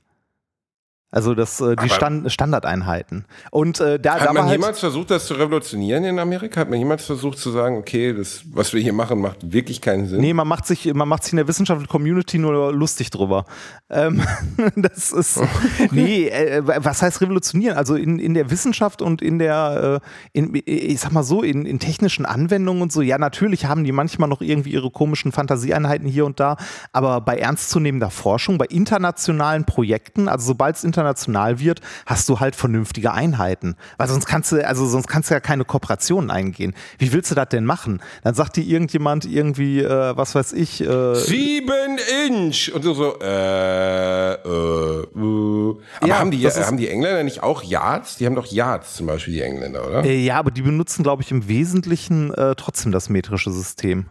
Also das, äh, die Stand, Standardeinheiten. Und äh, da, Hat da man war jemals versucht, das zu revolutionieren in Amerika? Hat man jemals versucht zu sagen, okay, das, was wir hier machen, macht wirklich keinen Sinn? Nee, man macht sich, man macht sich in der wissenschaftlichen Community nur lustig drüber. Ähm, das ist, nee, äh, was heißt revolutionieren? Also in, in der Wissenschaft und in der, äh, in, ich sag mal so, in, in technischen Anwendungen und so, ja, natürlich haben die manchmal noch irgendwie ihre komischen Fantasieeinheiten hier und da, aber bei ernstzunehmender Forschung, bei internationalen Projekten, also sobald es international wird, hast du halt vernünftige Einheiten. Weil sonst kannst du, also sonst kannst du ja keine Kooperationen eingehen. Wie willst du das denn machen? Dann sagt dir irgendjemand irgendwie, äh, was weiß ich, äh, Sieben Inch! Und du so, äh, äh, äh. Aber Ja, haben, die, haben die Engländer nicht auch Yards? Die haben doch Yards zum Beispiel, die Engländer, oder? Äh, ja, aber die benutzen, glaube ich, im Wesentlichen äh, trotzdem das metrische System.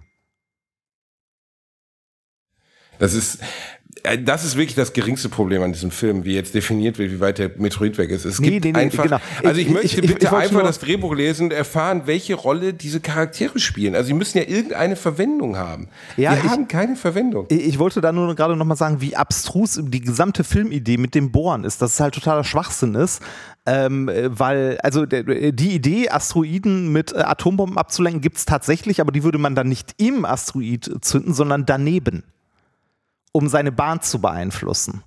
Das ist, das ist wirklich das geringste Problem an diesem Film, wie jetzt definiert wird, wie weit der Meteorit weg ist. Es Nee, gibt nee, nee, einfach, genau. also ich, Ich- möchte ich- bitte ich einfach das Drehbuch lesen und erfahren, welche Rolle diese Charaktere spielen. Also sie müssen ja irgendeine Verwendung haben. Ja, die haben keine Verwendung. Ich wollte da nur gerade nochmal sagen, wie abstrus die gesamte Filmidee mit dem Bohren ist, dass es halt totaler Schwachsinn ist. Ähm, äh, weil, also die Idee, Asteroiden mit äh, Atombomben abzulenken, gibt es tatsächlich, aber die würde man dann nicht im Asteroid zünden, sondern daneben, um seine Bahn zu beeinflussen.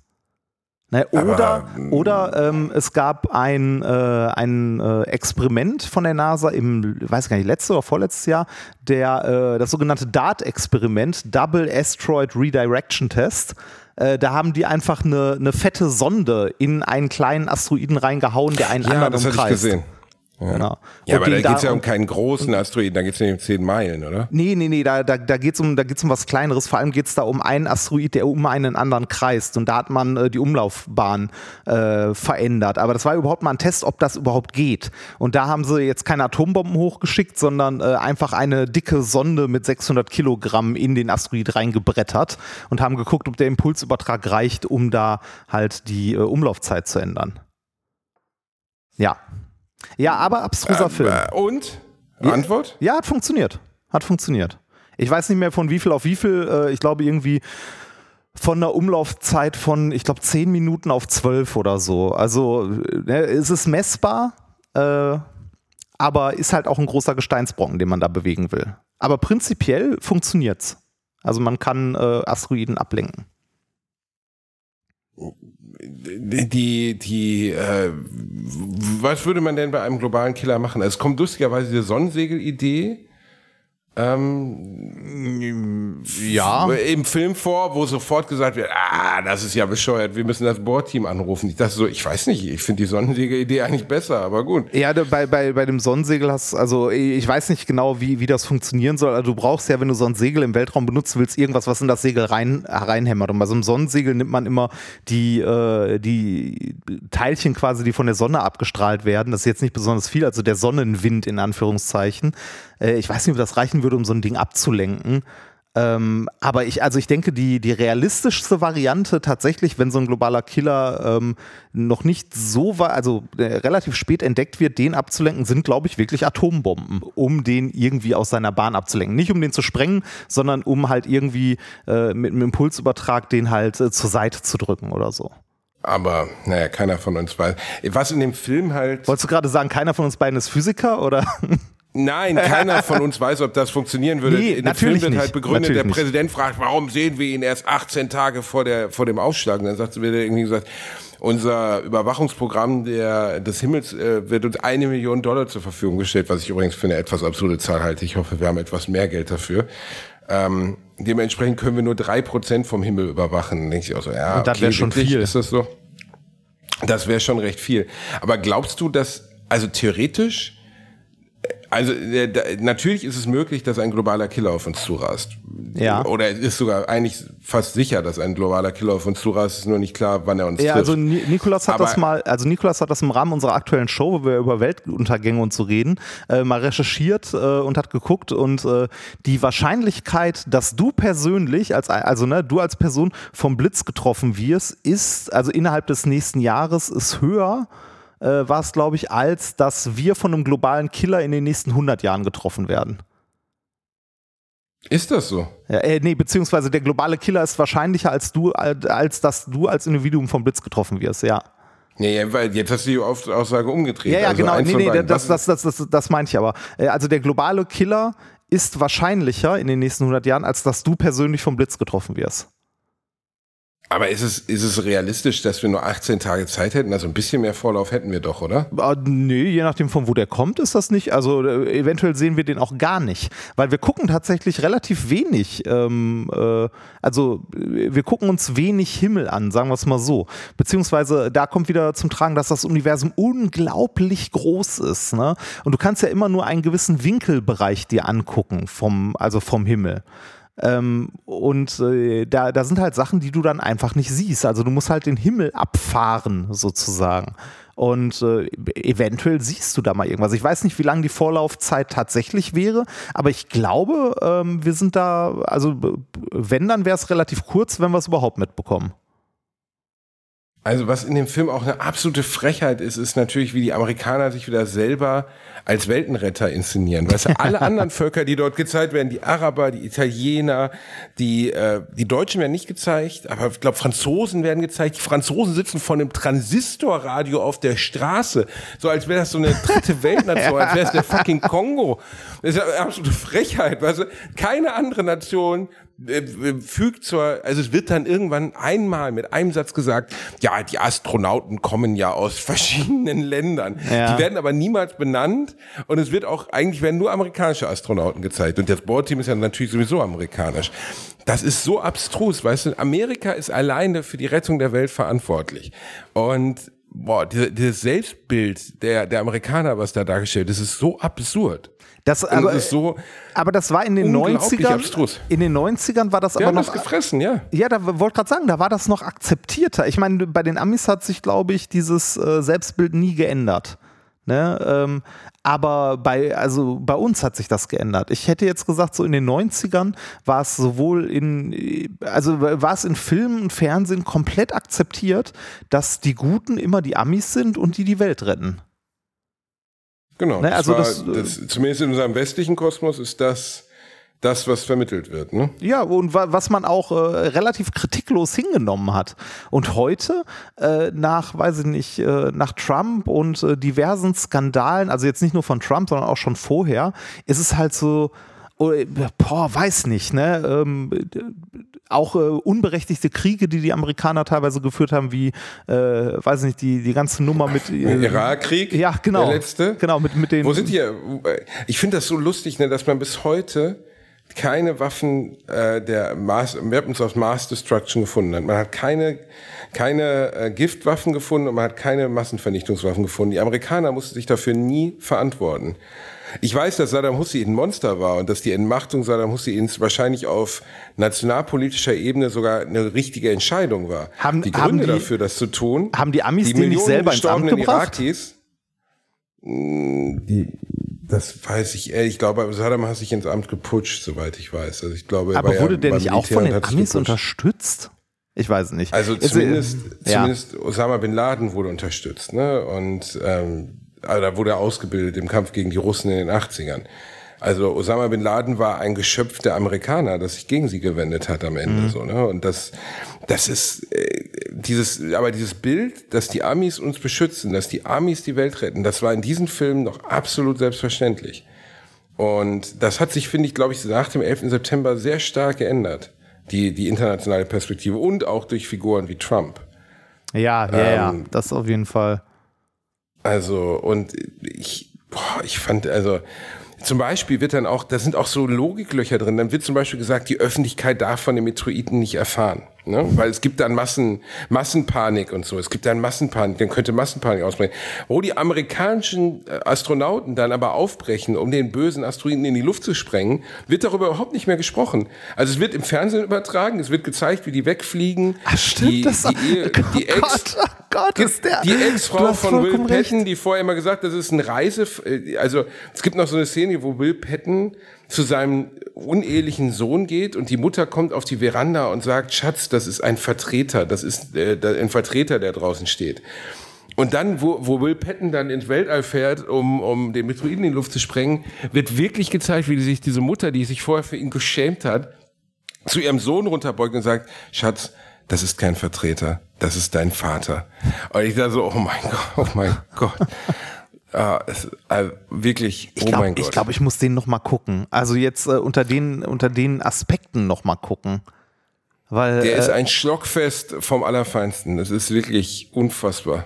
Ne, oder oder ähm, es gab ein, äh, ein äh, Experiment von der NASA im, weiß gar nicht, letztes oder vorletztes Jahr, der, äh, das sogenannte DART-Experiment, Double Asteroid Redirection Test. Äh, da haben die einfach eine, eine fette Sonde in einen kleinen Asteroiden reingehauen, der einen Ja, anderen das hatte ich umkreist. Gesehen. Genau. Ja, Und aber da geht es ja um keinen großen Asteroiden, da geht es ja um 10 Meilen, oder? Nee, nee, nee, da, da, da geht es um, da geht's um was Kleineres. Vor allem geht es da um einen Asteroid, der um einen anderen kreist. Und da hat man äh, die Umlaufbahn äh, verändert. Aber das war überhaupt mal ein Test, ob das überhaupt geht. Und da haben sie jetzt keine Atombomben hochgeschickt, sondern äh, einfach eine dicke Sonde mit 600 Kilogramm in den Asteroid reingebrettert und haben geguckt, ob der Impulsübertrag reicht, um da halt die äh, Umlaufzeit zu ändern. Ja. Ja, aber abstruser Film. Äh, und? Antwort? Ja, hat funktioniert. Hat funktioniert. Ich weiß nicht mehr von wie viel auf wie viel. Äh, ich glaube irgendwie von einer Umlaufzeit von, ich glaube, 10 Minuten auf 12 oder so. Also äh, es ist messbar, äh, aber ist halt auch ein großer Gesteinsbrocken, den man da bewegen will. Aber prinzipiell funktioniert's. Also man kann äh, Asteroiden ablenken. Die, die, äh, was würde man denn bei einem globalen Killer machen? Es kommt lustigerweise diese Sonnensegel-Idee ähm, Ja. im Film vor, wo sofort gesagt wird, ah, das ist ja bescheuert, wir müssen das Bohrteam anrufen. Ich dachte so, ich weiß nicht, ich finde die Sonnensegel-Idee eigentlich besser, aber gut. Ja, bei, bei, bei dem Sonnensegel hast also ich weiß nicht genau, wie, wie das funktionieren soll. Also du brauchst ja, wenn du so ein Segel im Weltraum benutzen willst, irgendwas, was in das Segel rein, reinhämmert. Und bei so einem Sonnensegel nimmt man immer die, äh, die Teilchen quasi, die von der Sonne abgestrahlt werden. Das ist jetzt nicht besonders viel, also der Sonnenwind in Anführungszeichen. Äh, ich weiß nicht, ob das reichen würde, um so ein Ding abzulenken. Ähm, aber ich, also ich denke, die, die realistischste Variante tatsächlich, wenn so ein globaler Killer ähm, noch nicht so war, also äh, relativ spät entdeckt wird, den abzulenken, sind, glaube ich, wirklich Atombomben, um den irgendwie aus seiner Bahn abzulenken. Nicht um den zu sprengen, sondern um halt irgendwie äh, mit einem Impulsübertrag den halt äh, zur Seite zu drücken oder so. Aber, naja, keiner von uns weiß. Was in dem Film halt. Wolltest du gerade sagen, keiner von uns beiden ist Physiker oder? Nein, keiner von uns weiß, ob das funktionieren würde. Nee, in dem Film wird nicht. halt begründet, Natürlich der nicht. Präsident fragt, warum sehen wir ihn erst 18 Tage vor, der, vor dem Ausschlag? Und dann sagt, wird er irgendwie gesagt, unser Überwachungsprogramm der, des Himmels äh, wird uns eine Million Dollar zur Verfügung gestellt, was ich übrigens für eine etwas absurde Zahl halte. Ich hoffe, wir haben etwas mehr Geld dafür. Ähm, dementsprechend können wir nur drei Prozent vom Himmel überwachen. Denke ich auch so, ja, Und das wär schon wirklich? viel. Ist das so? Das wäre schon recht viel. Aber glaubst du, dass, also theoretisch, Also äh, natürlich ist es möglich, dass ein globaler Killer auf uns zurast. Ja. Oder es ist sogar eigentlich fast sicher, dass ein globaler Killer auf uns zurast. Es ist nur nicht klar, wann er uns Ja, trifft. also Ni- Nikolas hat Aber- das mal, also Nikolas hat das im Rahmen unserer aktuellen Show, wo wir über Weltuntergänge und so reden, äh, mal recherchiert äh, und hat geguckt und äh, die Wahrscheinlichkeit, dass du persönlich, als also ne, du als Person vom Blitz getroffen wirst, ist also innerhalb des nächsten Jahres ist höher, äh, war es glaube ich, als dass wir von einem globalen Killer in den nächsten 100 Jahren getroffen werden. ist das so? Ja, äh, nee, beziehungsweise der globale Killer ist wahrscheinlicher als du, als, als dass du als Individuum vom Blitz getroffen wirst, ja. Ja, ja, weil jetzt hast du die Aussage umgedreht. Ja, ja, also genau. Nee, nee, das, das, das, das, das meine ich aber. Äh, Also der globale Killer ist wahrscheinlicher in den nächsten 100 Jahren, als dass du persönlich vom Blitz getroffen wirst. Aber ist es, ist es realistisch, dass wir nur 18 Tage Zeit hätten? Also ein bisschen mehr Vorlauf hätten wir doch, oder? Ah, nee, je nachdem von wo der kommt, ist das nicht. Also äh, eventuell sehen wir den auch gar nicht, weil wir gucken tatsächlich relativ wenig. Ähm, äh, also äh, wir gucken uns wenig Himmel an, sagen wir es mal so. Beziehungsweise da kommt wieder zum Tragen, dass das Universum unglaublich groß ist. Ne? Und du kannst ja immer nur einen gewissen Winkelbereich dir angucken vom, also vom Himmel. Ähm, und äh, da, da sind halt Sachen, die du dann einfach nicht siehst. Also du musst halt den Himmel abfahren, sozusagen. Und äh, eventuell siehst du da mal irgendwas. Ich weiß nicht, wie lange die Vorlaufzeit tatsächlich wäre, aber ich glaube, ähm, wir sind da, also wenn, dann wäre es relativ kurz, wenn wir es überhaupt mitbekommen. Also was in dem Film auch eine absolute Frechheit ist, ist natürlich, wie die Amerikaner sich wieder selber als Weltenretter inszenieren. Weißt du, alle anderen Völker, die dort gezeigt werden, die Araber, die Italiener, die, äh, die Deutschen werden nicht gezeigt, aber ich glaube, Franzosen werden gezeigt. Die Franzosen sitzen vor einem Transistorradio auf der Straße, so als wäre das so eine dritte Weltnation, als wäre es der fucking Kongo. Das ist eine absolute Frechheit. Weißt du, keine andere Nation fügt zur, also es wird dann irgendwann einmal mit einem Satz gesagt, ja, die Astronauten kommen ja aus verschiedenen Ländern. Ja. Die werden aber niemals benannt und es wird auch, eigentlich werden nur amerikanische Astronauten gezeigt und das Bohrteam ist ja natürlich sowieso amerikanisch. Das ist so abstrus, weißt du, Amerika ist alleine für die Rettung der Welt verantwortlich und Boah, diese- dieses Selbstbild der, der Amerikaner, was da dargestellt ist, ist so absurd. Das, aber, ist so, aber das war in den unglaublich 90ern. abstrus. In den 90ern war das aber haben noch. das gefressen, ja. Ja, da wollte gerade sagen, da war das noch akzeptierter. Ich meine, bei den Amis hat sich, glaube ich, dieses äh, Selbstbild nie geändert. Ne? Ähm, aber bei, also bei uns hat sich das geändert. Ich hätte jetzt gesagt, so in den 90ern war es sowohl in, also war es in Filmen und Fernsehen komplett akzeptiert, dass die Guten immer die Amis sind und die die Welt retten. Genau. Ne, das also war, das, das, zumindest in unserem westlichen Kosmos ist das das, was vermittelt wird. Ne? Ja, und wa was man auch äh, relativ kritiklos hingenommen hat. Und heute, äh, nach, weiß ich nicht, äh, nach Trump und äh, diversen Skandalen, also jetzt nicht nur von Trump, sondern auch schon vorher, ist es halt so, boah, weiß nicht, ne? Ähm, äh, auch äh, unberechtigte Kriege, die die Amerikaner teilweise geführt haben, wie, äh, weiß ich nicht, die, die ganze Nummer mit. Äh, Irakkrieg, ja, genau. der letzte. Genau, mit, mit den. Wo sind die? Ich finde das so lustig, ne, dass man bis heute keine Waffen äh, der Mass, Weapons of Mass Destruction gefunden hat. Man hat keine, keine äh, Giftwaffen gefunden und man hat keine Massenvernichtungswaffen gefunden. Die Amerikaner mussten sich dafür nie verantworten. Ich weiß, dass Saddam Hussein ein Monster war und dass die Entmachtung Saddam Husseins wahrscheinlich auf nationalpolitischer Ebene sogar eine richtige Entscheidung war. Haben- die haben Gründe die- dafür, das zu tun, haben die Amis die den nicht selber ins Amt gebracht? Irakis, mh, die, das weiß ich ehrlich. Ich glaube, Saddam hat sich ins Amt geputscht, soweit ich weiß. Also ich glaube, er aber wurde ja der nicht auch von den Amis unterstützt? Ich weiß es nicht. Also Ist, äh, zumindest, ja. zumindest Osama bin Laden wurde unterstützt, ne? Und ähm, also da wurde er ausgebildet im Kampf gegen die Russen in den 80ern. Also Osama bin Laden war ein Geschöpf der Amerikaner, das sich gegen sie gewendet hat am Ende, so, ne? Und das, das ist äh, dieses, aber dieses Bild, dass die Amis uns beschützen, dass die Amis die Welt retten, das war in diesen Filmen noch absolut selbstverständlich. Und das hat sich, finde ich, glaube ich, nach dem 11. September sehr stark geändert. Die, die internationale Perspektive und auch durch Figuren wie Trump. Ja, ja, ja, Ähm, das auf jeden Fall. Also, und ich, boah, ich fand, also, zum Beispiel wird dann auch, da sind auch so Logiklöcher drin. Dann wird zum Beispiel gesagt, die Öffentlichkeit darf von den Metroiden nicht erfahren. Ne? Weil es gibt dann Massen, Massenpanik und so. Es gibt dann Massenpanik, dann könnte Massenpanik ausbrechen. Wo die amerikanischen äh, Astronauten dann aber aufbrechen, um den bösen Asteroiden in die Luft zu sprengen, wird darüber überhaupt nicht mehr gesprochen. Also es wird im Fernsehen übertragen, es wird gezeigt, wie die wegfliegen. Ach stimmt, die, das die, Ehe, die oh Ex, Gott, oh Gott, ist der. die Ex-Frau von Will vollkommen recht. Patton, die vorher immer gesagt, das ist ein Reise, äh, also es gibt noch so eine Szene, wo Will Patton zu seinem unehelichen Sohn geht und die Mutter kommt auf die Veranda und sagt, Schatz, das ist ein Vertreter, das ist äh, ein Vertreter, der draußen steht. Und dann, wo, wo Will Patton dann ins Weltall fährt, um, um den Meteoriten in die Luft zu sprengen, wird wirklich gezeigt, wie sich diese Mutter, die sich vorher für ihn geschämt hat, zu ihrem Sohn runterbeugt und sagt, Schatz, das ist kein Vertreter, das ist dein Vater. Und ich da so, oh mein Gott, oh mein Gott. Ah, es, also wirklich, Ich oh glaube, mein Gott. ich, glaub, ich muss den noch mal gucken. Also jetzt äh, unter, den, unter den Aspekten noch mal gucken. Weil, Der äh, ist ein Schlockfest vom Allerfeinsten. Das ist wirklich unfassbar.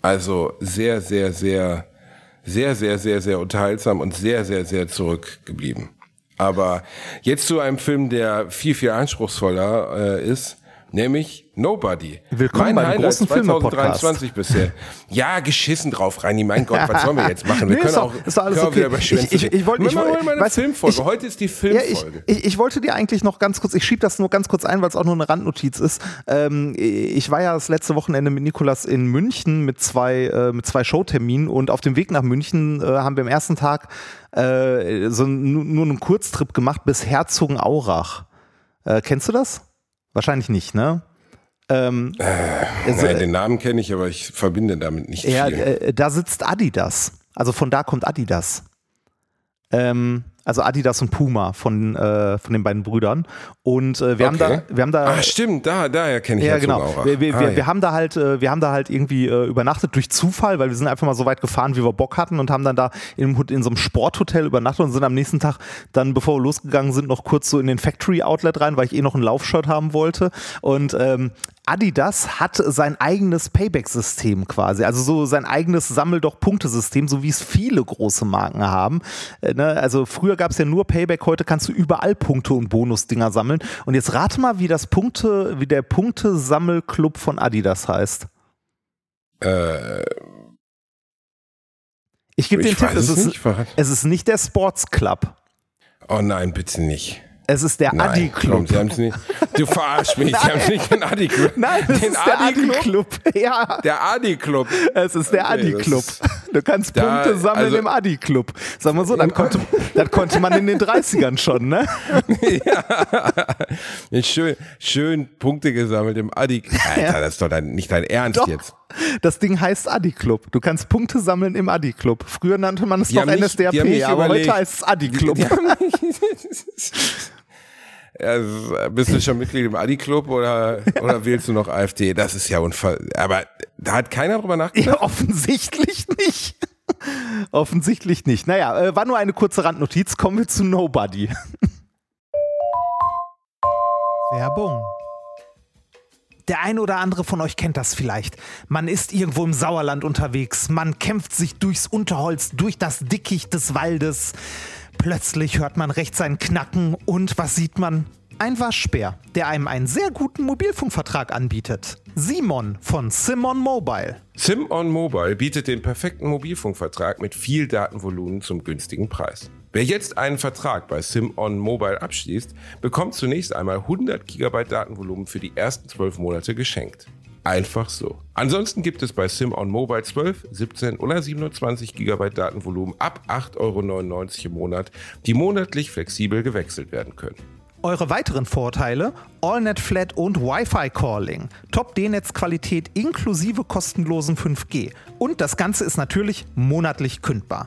Also sehr, sehr, sehr, sehr, sehr, sehr, sehr unterhaltsam und sehr, sehr, sehr zurückgeblieben. Aber jetzt zu einem Film, der viel, viel anspruchsvoller äh, ist, nämlich Nobody. Willkommen beim großen 2023 bisher. Ja, geschissen drauf, Reini. Mein Gott, was sollen wir jetzt machen? Wir Nee, können auch, ist doch alles auch okay. über Schwänze Ich- ich- ich wollte- ich mal eine weißt Filmfolge. ich- Heute ist die Ja, ich, Filmfolge. ich, wollte dir eigentlich noch ganz kurz, ich schiebe das nur ganz kurz ein, weil es auch nur eine Randnotiz ist. Ähm, ich war ja das letzte Wochenende mit Nikolas in München mit zwei, äh, mit zwei Showterminen und auf dem Weg nach München äh, haben wir am ersten Tag äh, so nu- nur einen Kurztrip gemacht bis Herzogenaurach. Äh, kennst du das? Wahrscheinlich nicht, ne? Ähm, also, Nein, den Namen kenne ich, aber ich verbinde damit nicht ja, viel. äh, da sitzt Adidas. Also von da kommt Adidas. Ähm, also Adidas und Puma von, äh, von den beiden Brüdern. Und äh, wir, haben Okay. da, wir haben da. Ah, stimmt, da, daher kenne ich ja, genau. Aurach. Wir, wir, ah, wir, ja. wir haben da halt, äh, wir haben da halt irgendwie äh, übernachtet durch Zufall, weil wir sind einfach mal so weit gefahren, wie wir Bock hatten und haben dann da in, in so einem Sporthotel übernachtet und sind am nächsten Tag dann, bevor wir losgegangen sind, noch kurz so in den Factory Outlet rein, weil ich eh noch ein Laufshirt haben wollte. Und ähm, Adidas hat sein eigenes Payback-System quasi, also so sein eigenes Sammel doch Punktesystem, so wie es viele große Marken haben. Äh, ne? Also früher gab es ja nur Payback, heute kannst du überall Punkte und Bonusdinger sammeln. Und jetzt rate mal, wie das Punkte, wie der Punktesammelclub von Adidas heißt. Äh, Ich gebe den Tipp, es es ist, es ist nicht der Sports Club. Oh nein, bitte nicht. Es ist der Adi Club. Nicht. Du verarsch mich. Sie haben nicht den Adi Club. Nein, es den ist der Adi Adi Club. Ja, Der Adi Club. es ist der Okay, Adi Club. Du kannst Da, Punkte sammeln also- im Adi Club. Sag mal so, das konnte, das konnte man in den 30ern schon, ne? Schön, schön Punkte gesammelt im Adi. Alter, das ist doch dein, nicht dein Ernst Doch. jetzt. Das Ding heißt Adi Club. Du kannst Punkte sammeln im Adi Club. Früher nannte man es Die noch NSDAP, nicht aber überlegt- heute heißt es Adi Ist- bist du schon Mitglied im Adi-Club oder, oder wählst du noch AfD? Das ist ja unfall. Aber da hat keiner drüber nachgedacht. Ja, offensichtlich nicht. offensichtlich nicht. Naja, äh, war nur eine kurze Randnotiz. Kommen wir zu Nobody. Werbung. Der eine oder andere von euch kennt das vielleicht. Man ist irgendwo im Sauerland unterwegs, man kämpft sich durchs Unterholz, durch das Dickicht des Waldes. Plötzlich hört man rechts ein Knacken und was sieht man? Ein Waschbär, der einem einen sehr guten Mobilfunkvertrag anbietet. Simon von Simon Mobile. Sim on Mobile bietet den perfekten Mobilfunkvertrag mit viel Datenvolumen zum günstigen Preis. Wer jetzt einen Vertrag bei Sim on Mobile abschließt, bekommt zunächst einmal 100 GB Datenvolumen für die ersten 12 Monate geschenkt. Einfach so. Ansonsten gibt es bei Sim on Mobile 12, 17 oder 27 GB Datenvolumen ab 8,99 Euro im Monat, die monatlich flexibel gewechselt werden können. Eure weiteren Vorteile: AllNet Flat und Wi-Fi Calling, Top D-Netz-Qualität inklusive kostenlosen 5G und das Ganze ist natürlich monatlich kündbar.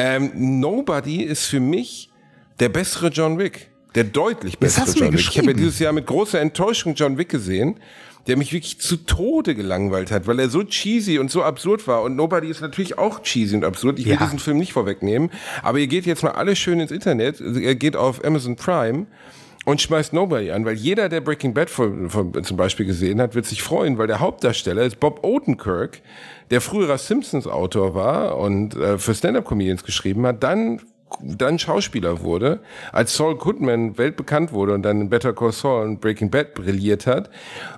Ähm, Nobody ist für mich der bessere John Wick. Der deutlich bessere hast du mir John Wick. Ich habe ja dieses Jahr mit großer Enttäuschung John Wick gesehen, der mich wirklich zu Tode gelangweilt hat, weil er so cheesy und so absurd war. Und Nobody ist natürlich auch cheesy und absurd. Ich will Ja. diesen Film nicht vorwegnehmen. Aber ihr geht jetzt mal alle schön ins Internet. Ihr geht auf Amazon Prime und schmeißt Nobody an, weil jeder, der Breaking Bad von, von, zum Beispiel gesehen hat, wird sich freuen, weil der Hauptdarsteller ist Bob Odenkirk, der früherer Simpsons-Autor war und äh, für Stand-Up-Comedians geschrieben hat, dann dann Schauspieler wurde, als Saul Goodman weltbekannt wurde und dann in Better Call Saul und Breaking Bad brilliert hat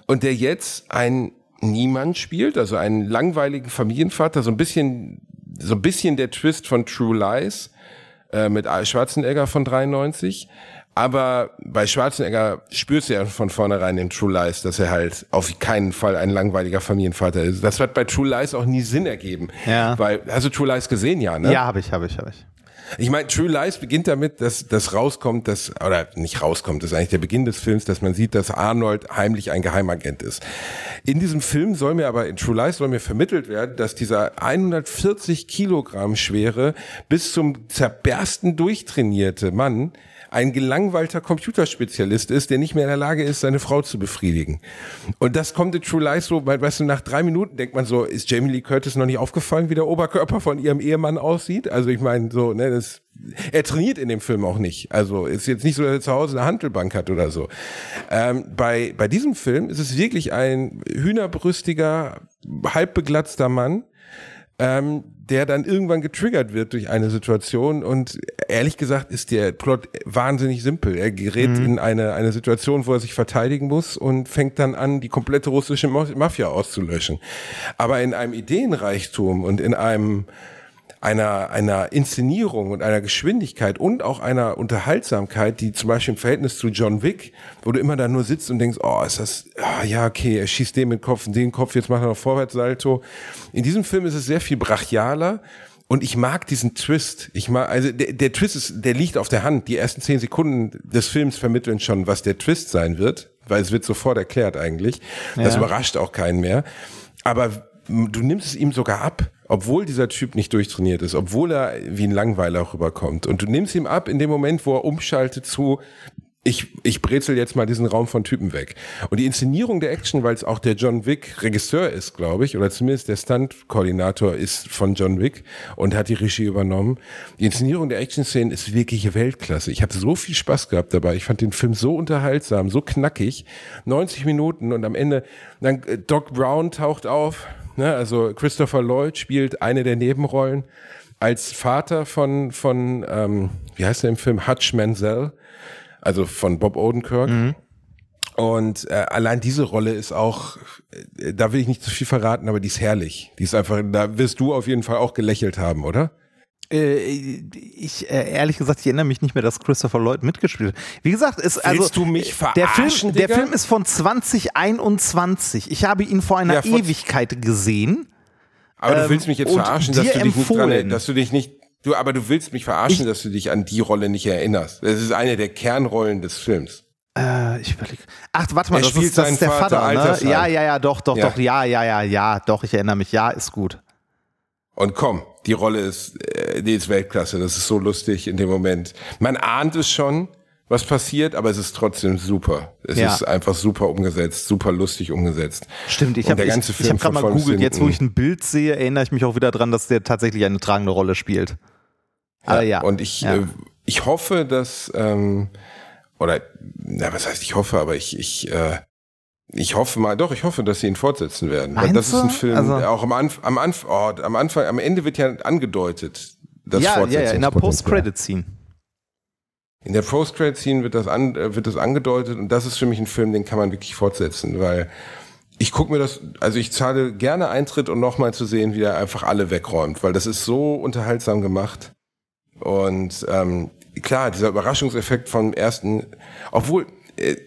und der jetzt ein Niemand spielt, also einen langweiligen Familienvater, so ein bisschen so ein bisschen der Twist von True Lies äh, mit Schwarzenegger von 93. Aber bei Schwarzenegger spürst du ja von vornherein in True Lies, dass er halt auf keinen Fall ein langweiliger Familienvater ist. Das wird bei True Lies auch nie Sinn ergeben. Ja. Weil, hast du True Lies gesehen, ja, ne? Ja, habe ich, habe ich, habe ich. Ich meine, True Lies beginnt damit, dass das rauskommt, dass, oder nicht rauskommt, das ist eigentlich der Beginn des Films, dass man sieht, dass Arnold heimlich ein Geheimagent ist. In diesem Film soll mir aber, in True Lies soll mir vermittelt werden, dass dieser 140 Kilogramm schwere, bis zum Zerbersten durchtrainierte Mann ein gelangweilter Computerspezialist ist, der nicht mehr in der Lage ist, seine Frau zu befriedigen. Und das kommt in True Lies so, weißt du, nach drei Minuten denkt man so, ist Jamie Lee Curtis noch nicht aufgefallen, wie der Oberkörper von ihrem Ehemann aussieht? Also ich meine, so, ne, das, er trainiert in dem Film auch nicht. Also ist jetzt nicht so, dass er zu Hause eine Handelbank hat oder so. Ähm, bei, bei diesem Film ist es wirklich ein hühnerbrüstiger, halbbeglatzter Mann, ähm, der dann irgendwann getriggert wird durch eine Situation und ehrlich gesagt ist der Plot wahnsinnig simpel. Er gerät in eine, eine Situation, wo er sich verteidigen muss und fängt dann an, die komplette russische Mafia auszulöschen. Aber in einem Ideenreichtum und in einem einer, einer Inszenierung und einer Geschwindigkeit und auch einer Unterhaltsamkeit, die zum Beispiel im Verhältnis zu John Wick, wo du immer da nur sitzt und denkst, oh, ist das, ah, ja, okay, er schießt dem mit Kopf und den Kopf, jetzt macht er noch Vorwärtssalto. In diesem Film ist es sehr viel brachialer. Und ich mag diesen Twist. Ich mag, also der, der Twist ist, der liegt auf der Hand. Die ersten zehn Sekunden des Films vermitteln schon, was der Twist sein wird, weil es wird sofort erklärt eigentlich. Das Ja. überrascht auch keinen mehr. Aber du nimmst es ihm sogar ab, obwohl dieser Typ nicht durchtrainiert ist, obwohl er wie ein Langweiler rüberkommt. Und du nimmst ihm ab in dem Moment, wo er umschaltet zu, ich, ich brezel jetzt mal diesen Raum von Typen weg. Und die Inszenierung der Action, weil es auch der John Wick Regisseur ist, glaube ich, oder zumindest der Stunt-Koordinator ist von John Wick und hat die Regie übernommen. Die Inszenierung der Action-Szenen ist wirklich Weltklasse. Ich habe so viel Spaß gehabt dabei. Ich fand den Film so unterhaltsam, so knackig. 90 Minuten und am Ende, dann äh, Doc Brown taucht auf, ne? also Christopher Lloyd spielt eine der Nebenrollen als Vater von, von ähm, wie heißt er im Film, Hutch Mansell also von Bob Odenkirk. Und äh, allein diese Rolle ist auch, äh, da will ich nicht zu viel verraten, aber die ist herrlich. Die ist einfach, da wirst du auf jeden Fall auch gelächelt haben, oder? Äh, ich äh, ehrlich gesagt, ich erinnere mich nicht mehr, dass Christopher Lloyd mitgespielt hat. Wie gesagt, ist also Willst du mich der verarschen, Film, der? Film ist von 2021. Ich habe ihn vor einer Ja, Ewigkeit gesehen. Aber Ähm, du willst mich jetzt verarschen, dass du dich nicht dran, empfohlen. dass du dich nicht, du, aber du willst mich verarschen, dass du dich an die Rolle nicht erinnerst. Das ist eine der Kernrollen des Films. Äh, ich überlege. Ach, warte mal, Er das spielt ist, das ist der Vater Vater, ne? Ja, ja, ja, doch, doch, Ja. doch, ja, ja, ja, ja, doch, ich erinnere mich. Ja, ist gut. Und komm, die Rolle ist, äh, die ist Weltklasse. Das ist so lustig in dem Moment. Man ahnt es schon, was passiert, aber es ist trotzdem super. Es Ja. ist einfach super umgesetzt, super lustig umgesetzt. Stimmt, ich habe der ich, ganze ich Film hab gerade mal googelt. Jetzt, wo ich ein Bild sehe, erinnere ich mich auch wieder dran, dass der tatsächlich eine tragende Rolle spielt. Aber ja. Und ich, ja. äh, ich hoffe, dass, ähm, oder, na, was heißt ich hoffe, aber ich, ich, äh, ich hoffe mal, doch, ich hoffe, dass sie ihn fortsetzen werden. Meinst das ist ein? Film, Also- der auch am, Anf am, Anf oh, am Anfang, am Ende wird ja angedeutet, das ja, ja, ja, in der. Post-Credit-Scene. In der Post-Credit-Scene wird das, an, äh, wird das angedeutet und das ist für mich ein Film, den kann man wirklich fortsetzen, weil ich gucke mir das, also ich zahle gerne Eintritt, um nochmal zu sehen, wie er einfach alle wegräumt, weil das ist so unterhaltsam gemacht. Und ähm, klar, dieser Überraschungseffekt vom ersten, obwohl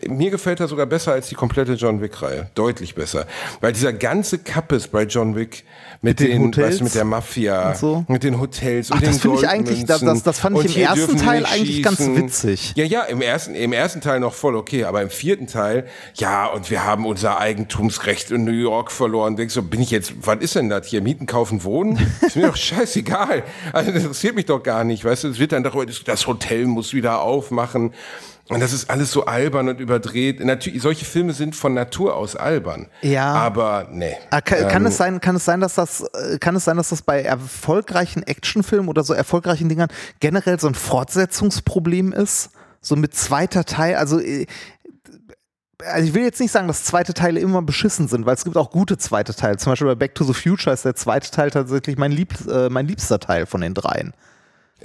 mir gefällt er sogar besser als die komplette John Wick-Reihe. Deutlich besser. Weil dieser ganze Kappes bei John Wick mit, den den, Hotels weißt mit der Mafia, und so? mit den Hotels und Ach, den das finde ich eigentlich, das, das, das fand ich im Und ersten Teil eigentlich ganz schießen. witzig. Ja, ja, im ersten, im ersten Teil noch voll okay, aber im vierten Teil, ja, und wir haben unser Eigentumsrecht in New York verloren. Denkst du, bin ich jetzt, was ist denn das hier? Mieten, kaufen, wohnen? Ist mir doch scheißegal. Also das interessiert mich doch gar nicht, weißt du, es wird dann darüber, das Hotel muss wieder aufmachen. Und das ist alles so albern und überdreht. Natürlich, solche Filme sind von Natur aus albern. Ja. Aber nee. Ah, Kann, kann Ähm, es sein, kann es sein, dass das, äh, kann es sein, dass das bei erfolgreichen Actionfilmen oder so erfolgreichen Dingern generell so ein Fortsetzungsproblem ist? So mit zweiter Teil, also, äh, also ich will jetzt nicht sagen, dass zweite Teile immer beschissen sind, weil es gibt auch gute zweite Teile. Zum Beispiel bei Back to the Future ist der zweite Teil tatsächlich mein, lieb, äh, mein liebster Teil von den dreien.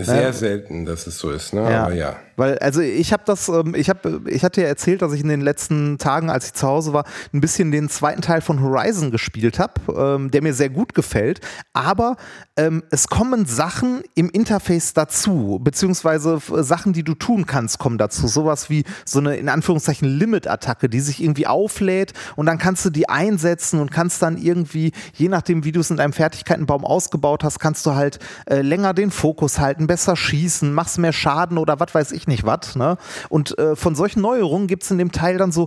Sehr selten, dass es so ist, ne? Aber ja. Weil, also ich habe das, ähm, ich habe, ich hatte ja erzählt, dass ich in den letzten Tagen, als ich zu Hause war, ein bisschen den zweiten Teil von Horizon gespielt habe, ähm, der mir sehr gut gefällt. Aber ähm, es kommen Sachen im Interface dazu, beziehungsweise f- Sachen, die du tun kannst, kommen dazu. Sowas wie so eine in Anführungszeichen Limit-Attacke, die sich irgendwie auflädt und dann kannst du die einsetzen und kannst dann irgendwie, je nachdem, wie du es in deinem Fertigkeitenbaum ausgebaut hast, kannst du halt äh, länger den Fokus halten, besser schießen, machst mehr Schaden oder was weiß ich nicht was. Ne? Und äh, von solchen Neuerungen gibt es in dem Teil dann so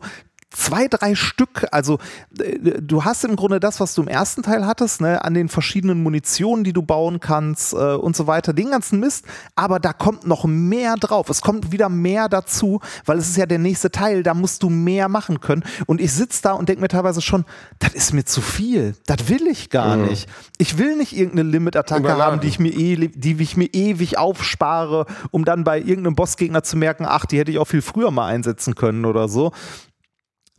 zwei, drei Stück. Also äh, du hast im Grunde das, was du im ersten Teil hattest, ne, an den verschiedenen Munitionen, die du bauen kannst äh, und so weiter, den ganzen Mist. Aber da kommt noch mehr drauf. Es kommt wieder mehr dazu, weil es ist ja der nächste Teil. Da musst du mehr machen können. Und ich sitze da und denke mir teilweise schon, das ist mir zu viel. Das will ich gar nicht. Ich will nicht irgendeine Limit-Attacke haben, die ich mir eh, die ich mir ewig aufspare, um dann bei irgendeinem Bossgegner zu merken, ach, die hätte ich auch viel früher mal einsetzen können oder so.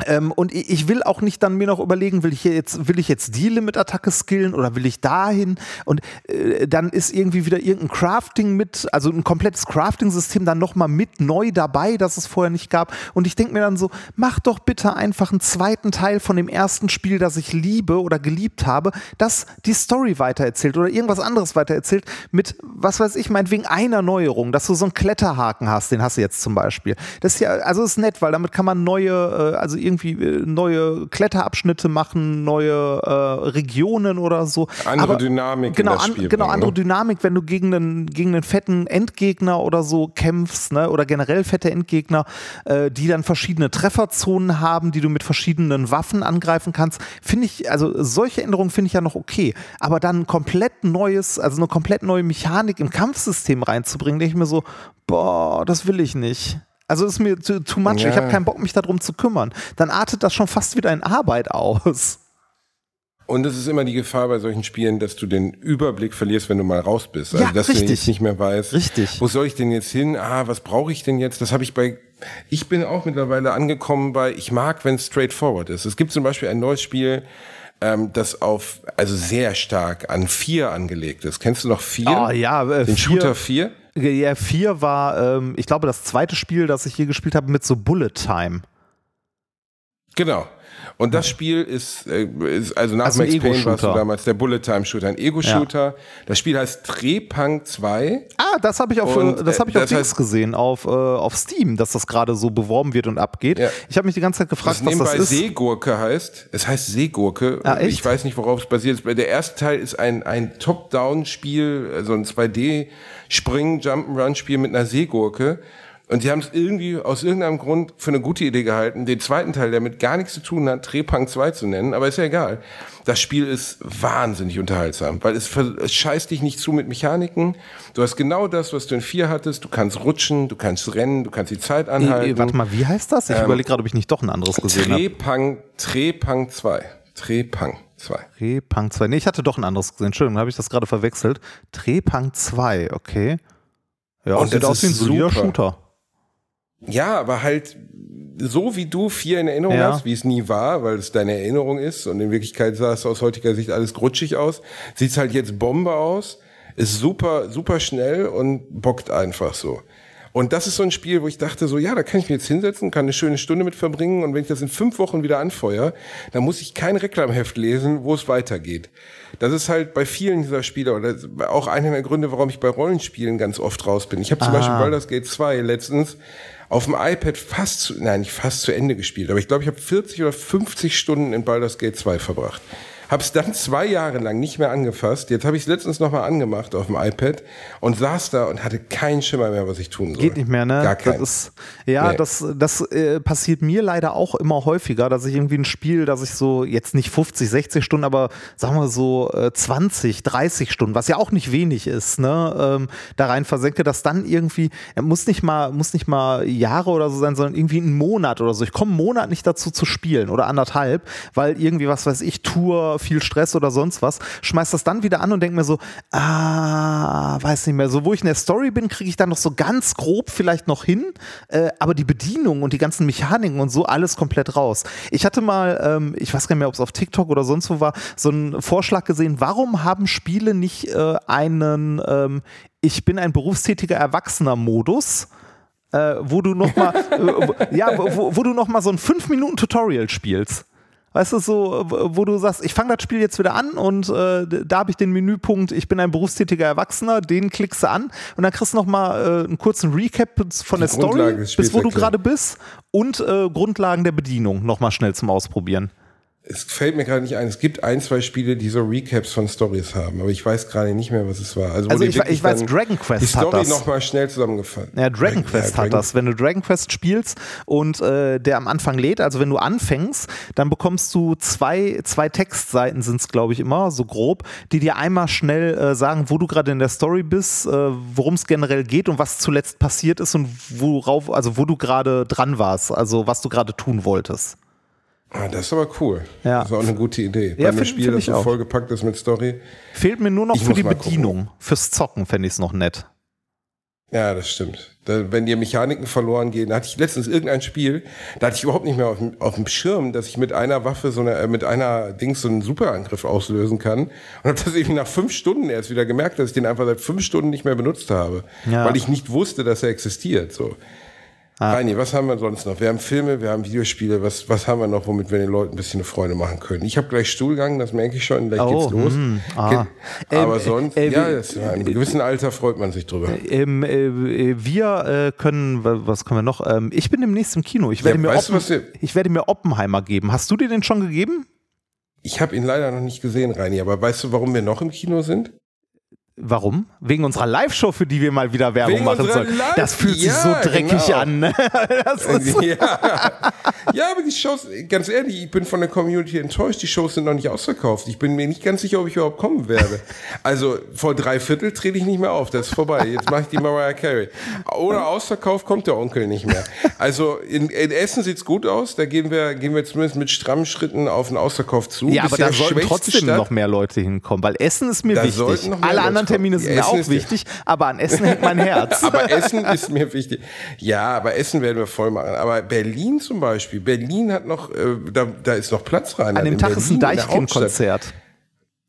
Ähm, und ich will auch nicht dann mir noch überlegen, will ich jetzt, will ich jetzt die Limit-Attacke skillen oder will ich dahin? Und äh, dann ist irgendwie wieder irgendein Crafting mit, also ein komplettes Crafting-System dann nochmal mit neu dabei, das es vorher nicht gab. Und ich denke mir dann so, mach doch bitte einfach einen zweiten Teil von dem ersten Spiel, das ich liebe oder geliebt habe, das die Story weitererzählt oder irgendwas anderes weitererzählt mit, was weiß ich, meinetwegen einer Neuerung, dass du so einen Kletterhaken hast, den hast du jetzt zum Beispiel. Das ist ja, also ist nett, weil damit kann man neue, äh, also irgendwie äh, neue Kletterabschnitte machen, neue äh, Regionen oder so. Andere Dynamik in Genau, an, genau bringen, andere ne? Dynamik, wenn du gegen einen, gegen einen fetten Endgegner oder so kämpfst, ne, oder generell fette Endgegner, äh, die dann verschiedene Trefferzonen haben, die du mit verschiedenen Waffen angreifen kannst, finde ich, also solche Änderungen finde ich ja noch okay. Aber dann ein komplett neues, also eine komplett neue Mechanik im Kampfsystem reinzubringen, denke ich mir so, boah, das will ich nicht. Also ist mir too, too much. Ja. Ich habe keinen Bock, mich darum zu kümmern. Dann artet das schon fast wieder in Arbeit aus. Und es ist immer die Gefahr bei solchen Spielen, dass du den Überblick verlierst, wenn du mal raus bist. Also ja, dass richtig. du jetzt nicht mehr weißt, richtig. wo soll ich denn jetzt hin? Ah, was brauche ich denn jetzt? Das habe ich bei. Ich bin auch mittlerweile angekommen bei, ich mag, wenn es straightforward ist. Es gibt zum Beispiel ein neues Spiel, ähm, das auf, also sehr stark an vier angelegt ist. Kennst du noch vier? Ah oh, ja, äh, Den vier. Shooter 4? GR 4 war, ähm, ich glaube, das zweite Spiel, das ich hier gespielt habe, mit so Bullet Time. Genau. Und das Spiel ist, äh, ist also nach Also Max Payne warst du damals der Bullet Time Shooter, ein Ego-Shooter. Das Spiel heißt Trepang 2. Ah, das habe ich auf, Und, das habe ich äh, auf das Dings gesehen, auf, äh, auf Steam, dass das gerade so beworben wird und abgeht. Ja. Ich habe mich die ganze Zeit Das gefragt, was nebenbei das ist. Seegurke heißt. Es heißt Seegurke. Ah, echt? Ich weiß nicht, worauf es basiert ist. Der erste Teil ist ein, ein Top-Down-Spiel, also ein 2D-Spring-Jump'n'Run-Spiel mit einer Seegurke. Und die haben es irgendwie aus irgendeinem Grund für eine gute Idee gehalten, den zweiten Teil, der mit gar nichts zu tun hat, Trepang 2 zu nennen. Aber ist ja egal. Das Spiel ist wahnsinnig unterhaltsam, weil es, es scheißt dich nicht zu mit Mechaniken. Du hast genau das, was du in 4 hattest. Du kannst rutschen, du kannst rennen, du kannst die Zeit Äh, anhalten. äh, warte mal, wie heißt das? Ich überlege gerade, ob ich nicht doch ein anderes gesehen habe. Trepang, Trepang 2. Trepang 2. Trepang 2. Nee, ich hatte doch ein anderes gesehen. Entschuldigung, habe ich das gerade verwechselt. Trepang 2, okay. Ja, Und sieht das aus wie ein solider. Shooter. Ja, aber halt so wie du vier in Erinnerung Ja. hast, wie es nie war, weil es deine Erinnerung ist und in Wirklichkeit sah es aus heutiger Sicht alles grutschig aus, sieht's halt jetzt Bombe aus, ist super, super schnell und bockt einfach so. Und das ist so ein Spiel, wo ich dachte so, ja, da kann ich mich jetzt hinsetzen, kann eine schöne Stunde mit verbringen und wenn ich das in fünf Wochen wieder anfeuere, dann muss ich kein Reklamheft lesen, wo es weitergeht. Das ist halt bei vielen dieser Spiele oder auch einer der Gründe, warum ich bei Rollenspielen ganz oft raus bin. Ich habe zum Beispiel Baldur's Gate 2 letztens auf dem iPad fast zu, nein, nicht fast zu Ende gespielt, aber ich glaube, ich habe 40 oder 50 Stunden in Baldur's Gate 2 verbracht. Hab's dann zwei Jahre lang nicht mehr angefasst. Jetzt habe ich es letztens nochmal angemacht auf dem iPad und saß da und hatte keinen Schimmer mehr, was ich tun soll. Geht nicht mehr, ne? Gar keinen. Das ist, ja, Nee. das, das äh, passiert mir leider auch immer häufiger, dass ich irgendwie ein Spiel, dass ich so jetzt nicht 50, 60 Stunden, aber sagen wir so äh, 20, 30 Stunden, was ja auch nicht wenig ist, ne, ähm, da rein versenke, dass dann irgendwie, er muss nicht mal, muss nicht mal Jahre oder so sein, sondern irgendwie einen Monat oder so. Ich komme einen Monat nicht dazu zu spielen oder anderthalb, weil irgendwie, was weiß ich, Tour, viel Stress oder sonst was, schmeiß das dann wieder an und denk mir so, ah, weiß nicht mehr, so wo ich in der Story bin, kriege ich dann noch so ganz grob vielleicht noch hin, äh, aber die Bedienung und die ganzen Mechaniken und so alles komplett raus. Ich hatte mal, ähm, ich weiß gar nicht mehr, ob es auf TikTok oder sonst wo war, so einen Vorschlag gesehen, warum haben Spiele nicht äh, einen ähm, Ich bin ein berufstätiger Erwachsener Modus? Äh, wo du noch mal, äh, ja, wo, wo du noch mal so ein 5 Minuten Tutorial spielst. Weißt du, so, wo du sagst, ich fange das Spiel jetzt wieder an und äh, da habe ich den Menüpunkt, ich bin ein berufstätiger Erwachsener, den klickst du an und dann kriegst du nochmal äh, einen kurzen Recap von der Story, bis wo du gerade bist und äh, Grundlagen der Bedienung nochmal schnell zum Ausprobieren. Es fällt mir gerade nicht ein. Es gibt ein, zwei Spiele, die so Recaps von Stories haben, aber ich weiß gerade nicht mehr, was es war. Also, Also die ich- ich weiß, Dragon Quest die hat Story das. nochmal schnell zusammengefasst. Ja, Dragon Quest ja, hat Dragon- das. Wenn du Dragon Quest spielst und äh, der am Anfang lädt, also wenn du anfängst, dann bekommst du zwei, zwei Textseiten sind es, glaube ich, immer, so grob, die dir einmal schnell äh, sagen, wo du gerade in der Story bist, äh, worum es generell geht und was zuletzt passiert ist und worauf, also wo du gerade dran warst, also was du gerade tun wolltest. Ah, das ist aber cool. Ja. Das ist auch eine gute Idee. Bei Ja, einem find- Spiel, find das so auch. vollgepackt ist mit Story. Fehlt mir nur noch Ich für die mal gucken. Bedienung. Fürs Zocken fände ich es noch nett. Ja, das stimmt. Da, wenn dir Mechaniken verloren gehen, da hatte ich letztens irgendein Spiel, da hatte ich überhaupt nicht mehr auf, dem- auf dem Schirm, dass ich mit einer Waffe so eine, äh, mit einer Dings so einen Superangriff auslösen kann. Und habe das eben nach fünf Stunden erst wieder gemerkt, dass ich den einfach seit fünf Stunden nicht mehr benutzt habe, Ja. weil ich nicht wusste, dass er existiert. So. Ah. Reini, was haben wir sonst noch? Wir haben Filme, wir haben Videospiele. Was, was haben wir noch, womit wir den Leuten ein bisschen eine Freude machen können? Ich habe gleich Stuhlgang, das merke ich schon. Gleich Oh, geht's los. hm, ah. Kennt- Aber Ähm, sonst, äh, ja, wie- das, in einem gewissen Alter freut man sich drüber. Ähm, äh, wir äh, können, wa- was können wir noch? Ähm, ich bin demnächst im Kino. Ich werde, Ja, mir, weißt du, Oppen, wir- ich werde mir Oppenheimer geben. Hast du dir den schon gegeben? Ich habe ihn leider noch nicht gesehen, Reini, aber weißt du, warum wir noch im Kino sind? Warum? Wegen unserer Live-Show, für die wir mal wieder Werbung Wegen machen sollen. Live- Das fühlt sich Ja, so dreckig genau. an. Ne? Ja. ja, aber die Shows, ganz ehrlich, ich bin von der Community enttäuscht. Die Shows sind noch nicht ausverkauft. Ich bin mir nicht ganz sicher, ob ich überhaupt kommen werde. Also vor drei Viertel trete ich nicht mehr auf. Das ist vorbei. Jetzt mache ich die Mariah Carey. Ohne Ausverkauf kommt der Onkel nicht mehr. Also in, in Essen sieht's gut aus. Da gehen wir, gehen wir zumindest mit strammen Schritten auf den Ausverkauf zu. ja, aber Bisher da sollten trotzdem Stadt. noch mehr Leute hinkommen, weil Essen ist mir Da wichtig. sollten noch mehr Alle Leute anderen Termine kommen. sind mir Essen auch ist wichtig, aber an Essen hängt mein Herz. Aber Essen ist mir wichtig. Ja, aber Essen werden wir voll machen. Aber Berlin zum Beispiel, Berlin hat noch, äh, da, da ist noch Platz rein. an dem Tag ist ein Berlin, in der Hauptstadt. Deichkind-Konzert.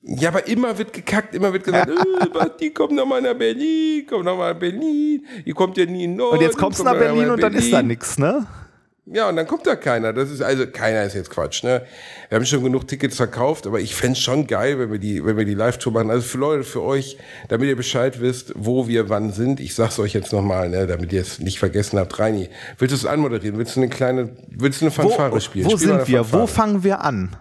Ja, aber immer wird gekackt, immer wird gesagt, äh, Basti, komm noch mal nach Berlin, komm noch mal nach Berlin, ihr kommt ja nie in Norden. Und jetzt kommst du nach doch mal Berlin und dann ist da nichts, ne? Ja, und dann kommt da keiner. Das ist, also keiner ist jetzt Quatsch, ne? Wir haben schon genug Tickets verkauft, aber ich fänd's schon geil, wenn wir die, wenn wir die Live-Tour machen. Also für Leute, für euch, damit ihr Bescheid wisst, wo wir wann sind. Ich sag's euch jetzt nochmal, ne, damit ihr es nicht vergessen habt. Reini, willst du es anmoderieren? Willst du eine kleine, willst du eine Fanfare Wo, spielen? wo Spiel sind wir? Fanfare. Wo fangen wir an?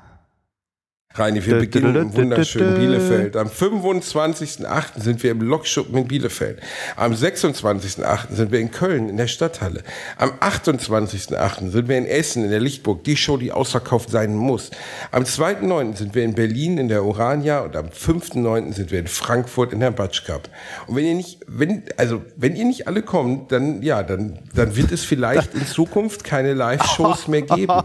Reini, wir beginnen im wunderschönen. Bielefeld. Am 25.08. sind wir im Lokschuppen in Bielefeld. Am 26.08. sind wir in Köln in der Stadthalle. Am 28.08. sind wir in Essen in der Lichtburg. Die Show, die ausverkauft sein muss. Am 2.9. sind wir in Berlin in der Urania und am 5.9. sind wir in Frankfurt in der Batsch Cup. Und wenn ihr nicht, wenn, also, wenn ihr nicht alle kommt, dann, ja, dann, dann wird es vielleicht in Zukunft keine Live-Shows mehr geben.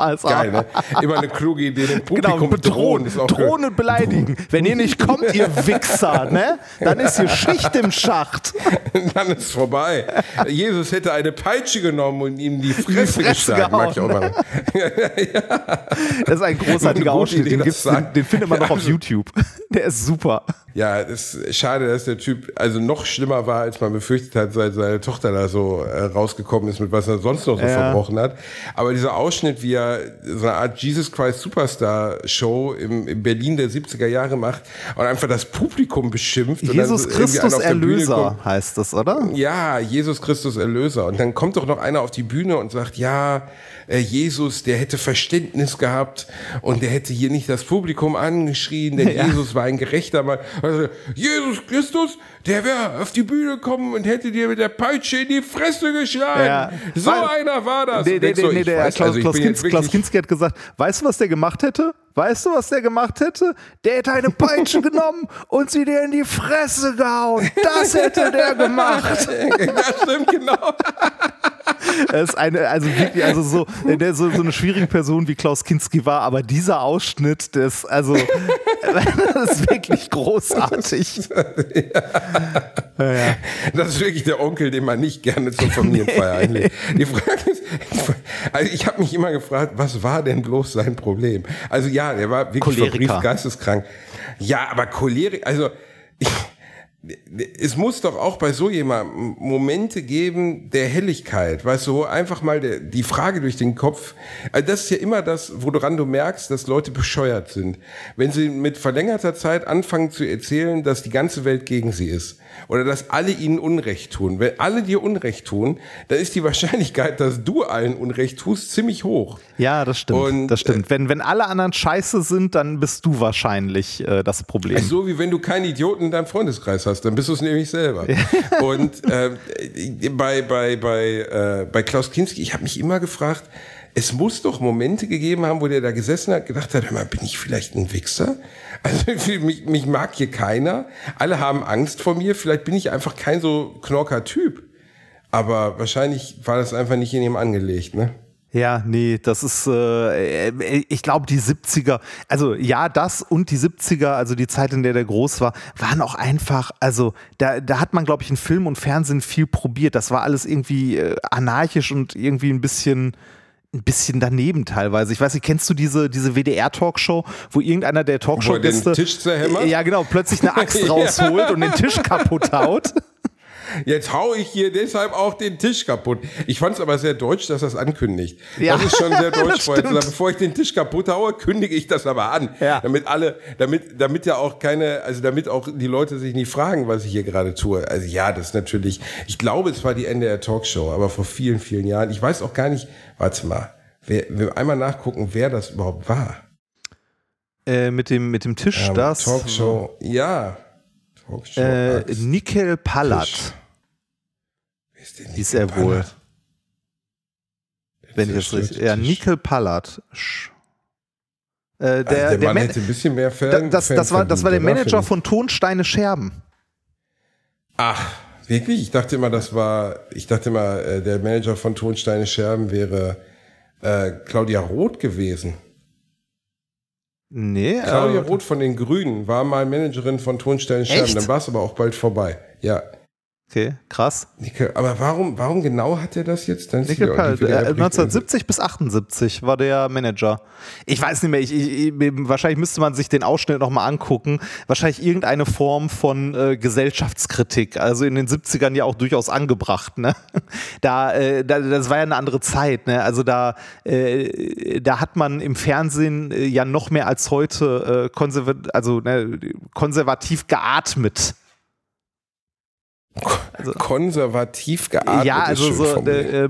Also, Geil, ne? Immer eine kluge Idee, den Publikum Genau, bedrohen, ist auch drohen und beleidigen. Wenn ihr nicht kommt, ihr Wichser, ne? Dann ist hier Schicht im Schacht. Dann ist vorbei. Jesus hätte eine Peitsche genommen und ihm die Fresse, Fresse geschlagen. Mag ich auch mal. Das ist ein großartiger Ausschnitt, den, den, den findet man noch auf Also- YouTube. Der ist super. Ja, es ist schade, dass der Typ also noch schlimmer war, als man befürchtet hat, seit seine Tochter da so äh, rausgekommen ist, mit was er sonst noch so Ja. verbrochen hat. Aber dieser Ausschnitt, wie er so eine Art Jesus Christ Superstar Show im, im Berlin der 70er Jahre macht und einfach das Publikum beschimpft. und dann Jesus irgendwie einer Christus Erlöser heißt das, oder? Ja, Jesus Christus Erlöser. Und dann kommt doch noch einer auf die Bühne und sagt, ja, äh, Jesus, der hätte Verständnis gehabt und der hätte hier nicht das Publikum angeschrien, denn Ja. Jesus war ein gerechter Mann. Also, Jesus Christus, der wäre auf die Bühne gekommen und hätte dir mit der Peitsche in die Fresse geschlagen. Ja. So Weil- einer war das. Nee, nee, nee, so, nee, der weiß, Klaus, also Klaus, jetzt Klaus Kinski hat gesagt, weißt du, was der gemacht hätte? Weißt du, was der gemacht hätte? Der hätte eine Peitsche genommen und sie dir in die Fresse gehauen. Das hätte der gemacht. ja, stimmt, genau. Er ist eine, also wirklich, also so, der so, so eine schwierige Person wie Klaus Kinski war, aber dieser Ausschnitt, das, also, das ist wirklich großartig. Das ist wirklich der Onkel, den man nicht gerne zur Familienfeier einlädt. Die Frage ist, also ich habe mich immer gefragt, was war denn bloß sein Problem? Also ja, der war wirklich verbrieft geisteskrank. Ja, aber Cholerik, also ich, es muss doch auch bei so jemandem Momente geben der Helligkeit, weißt du, einfach mal der, die Frage durch den Kopf, also das ist ja immer das, woran du merkst, dass Leute bescheuert sind. Wenn sie mit verlängerter Zeit anfangen zu erzählen, dass die ganze Welt gegen sie ist oder dass alle ihnen Unrecht tun. Wenn alle dir Unrecht tun, dann ist die Wahrscheinlichkeit, dass du allen Unrecht tust, ziemlich hoch. Ja, das stimmt. Und, das stimmt. Wenn, wenn alle anderen scheiße sind, dann bist du wahrscheinlich äh, das Problem. So wie wenn du keinen Idioten in deinem Freundeskreis hast, dann bist du es nämlich selber. Und äh, bei, bei, bei, äh, bei Klaus Kinski, ich habe mich immer gefragt, es muss doch Momente gegeben haben, wo der da gesessen hat, gedacht hat, hör mal, bin ich vielleicht ein Wichser? Also mich, mich mag hier keiner. Alle haben Angst vor mir. Vielleicht bin ich einfach kein so knorker Typ. Aber wahrscheinlich war das einfach nicht in ihm angelegt, ne? Ja, nee, das ist, äh, äh, ich glaube, die 70er, also ja, das und die 70er, also die Zeit, in der der groß war, waren auch einfach, also da, da hat man, glaube ich, in Film und Fernsehen viel probiert. Das war alles irgendwie äh, anarchisch und irgendwie ein bisschen ein bisschen daneben teilweise. Ich weiß nicht, kennst du diese, diese WDR-Talkshow, wo irgendeiner der er den Talkshow-Gäste Tisch zerhämmert? ja genau, plötzlich eine Axt rausholt und den Tisch kaputt haut? Jetzt hau ich hier deshalb auch den Tisch kaputt. Ich fand es aber sehr deutsch, dass das ankündigt. Ja. Das ist schon sehr deutsch, bevor ich den Tisch kaputt haue, kündige ich das aber an. Ja. Damit alle, damit, damit ja auch keine, also damit auch die Leute sich nicht fragen, was ich hier gerade tue. Also ja, das ist natürlich, ich glaube, es war die Ende der Talkshow, aber vor vielen, vielen Jahren. Ich weiß auch gar nicht, warte mal, wer, wir einmal nachgucken, wer das überhaupt war. Äh, mit, dem, mit dem Tisch, Ähm, das Talkshow, ja. Talkshow. äh, Nickel Tisch. Ist denn Hieß Nickel er wohl. Wenn ich das richtig. Ja. Nickel Pallat. Sch- Äh, der, Also der, der, Mann Man- hätte ein bisschen mehr Fan, das, Fan das, war, das war der? Manager von Tonsteine Scherben. Ach, wirklich? Ich dachte immer, das war, ich dachte immer, äh, der Manager von Tonsteine Scherben wäre äh, Claudia Roth gewesen. Nee, Claudia äh, Roth von den Grünen war mal Managerin von Tonsteine Scherben. Echt? Dann war es aber auch bald vorbei. Ja. Okay, krass. Nickel, aber warum, warum genau hat er das jetzt? Dann Nickel die Äh, WDR 1970 bis 78 war der Manager. Ich weiß nicht mehr, ich, ich, ich, wahrscheinlich müsste man sich den Ausschnitt nochmal angucken. Wahrscheinlich irgendeine Form von äh, Gesellschaftskritik. Also in den 70ern ja auch durchaus angebracht. Ne? Da, äh, da, das war ja eine andere Zeit. Ne? Also da, äh, da hat man im Fernsehen äh, ja noch mehr als heute äh, konservat also, ne, konservativ geatmet. Konservativ geatmet. ja, also so, äh,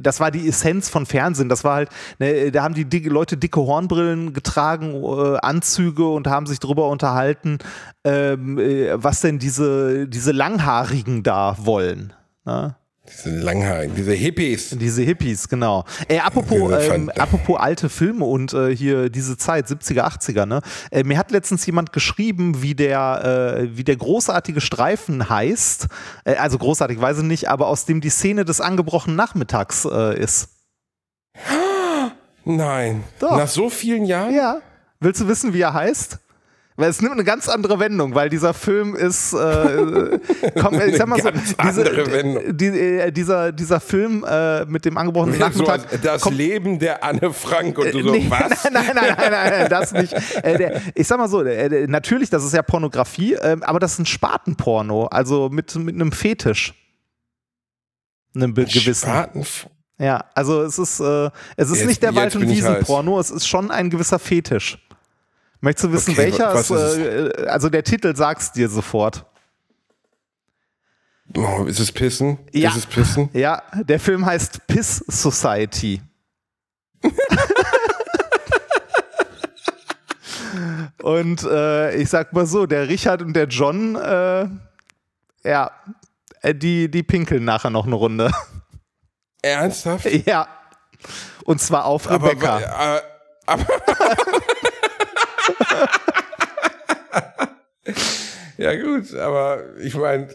das war die Essenz von Fernsehen. Das war halt, ne, da haben die dicke, Leute dicke Hornbrillen getragen, äh, Anzüge und haben sich drüber unterhalten, ähm, äh, was denn diese, diese Langhaarigen da wollen. Ne? Diese langhaarigen, diese Hippies. Diese Hippies, genau. Ey, apropos, ähm, apropos alte Filme und äh, hier diese Zeit, 70er, 80er, ne? Äh, mir hat letztens jemand geschrieben, wie der, äh, wie der großartige Streifen heißt. Äh, also großartig weiß ich nicht, aber aus dem die Szene des angebrochenen Nachmittags äh, ist. Nein. Doch. Nach so vielen Jahren? Ja. Willst du wissen, wie er heißt? Weil es nimmt eine ganz andere Wendung, weil dieser Film ist, äh, komm, ich sag mal so, diese, die, äh, dieser, dieser Film äh, mit dem angebrochenen Nachmittag. So, das kommt, Leben der Anne Frank und du so, nee, was? Nein, nein, nein, nein, nein, das nicht. Äh, der, ich sag mal so, äh, natürlich, das ist ja Pornografie, äh, aber das ist ein Spatenporno, also mit, mit einem Fetisch. Einem gewissen. Spatenf ja, also es ist, äh, es ist Jetzt- nicht der Wald- und. Wiesenporno, es ist schon ein gewisser Fetisch. Möchtest du wissen, Okay, welcher? Es, ist äh, also der Titel sagt's dir sofort. Oh, ist es Pissen? Ja. Ist es Pissen? Ja, der Film heißt Piss Society. und äh, ich sag mal so, der Richard und der John, äh, ja, äh, die, die pinkeln nachher noch eine Runde. Ernsthaft? ja. Und zwar auf Aber, Rebecca. äh, aber ja gut, aber ich meine,